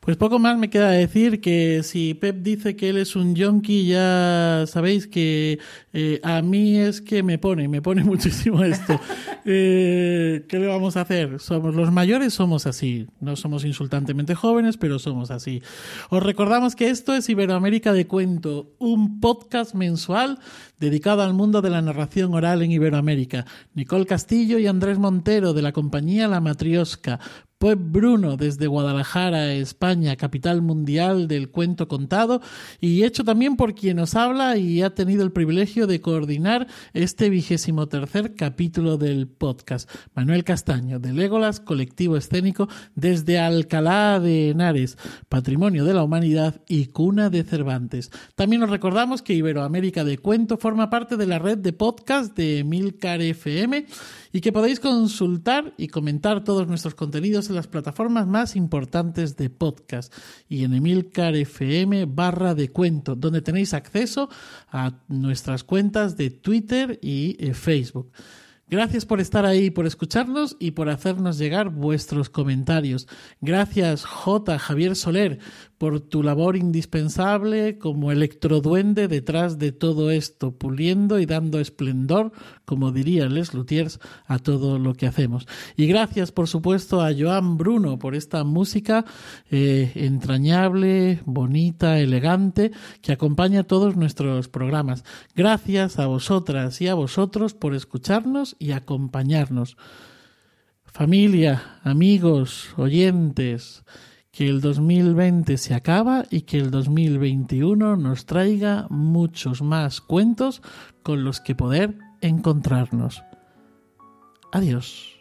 Pues poco más me queda decir que si Pep dice que él es un yonki, ya sabéis que eh, a mí es que me pone, me pone muchísimo esto. Eh, ¿Qué le vamos a hacer? Somos los mayores, somos así. No somos insultantemente jóvenes, pero somos así. Os recordamos que esto es Iberoamérica de Cuento, un podcast mensual dedicado al mundo de la narración oral en Iberoamérica. Nicole Castillo y Andrés Montero de la compañía La Matriosca pues Bruno desde Guadalajara, España, capital mundial del cuento contado, y hecho también por quien nos habla y ha tenido el privilegio de coordinar este vigésimo tercer capítulo del podcast. Manuel Castaño, de Legolas, colectivo escénico desde Alcalá de Henares, patrimonio de la humanidad y cuna de Cervantes. También nos recordamos que Iberoamérica de Cuento forma parte de la red de podcast de Milcar FM y que podéis consultar y comentar todos nuestros contenidos en las plataformas más importantes de podcast y en Emilcar FM barra de cuento, donde tenéis acceso a nuestras cuentas de Twitter y eh, Facebook. Gracias por estar ahí, por escucharnos y por hacernos llegar vuestros comentarios. Gracias J. Javier Soler por tu labor indispensable como electroduende detrás de todo esto, puliendo y dando esplendor, como dirían Les Luthiers, a todo lo que hacemos. Y gracias, por supuesto, a Joan Bruno por esta música eh, entrañable, bonita, elegante, que acompaña todos nuestros programas. Gracias a vosotras y a vosotros por escucharnos y acompañarnos. Familia, amigos, oyentes, que el 2020 se acaba y que el 2021 nos traiga muchos más cuentos con los que poder encontrarnos. Adiós.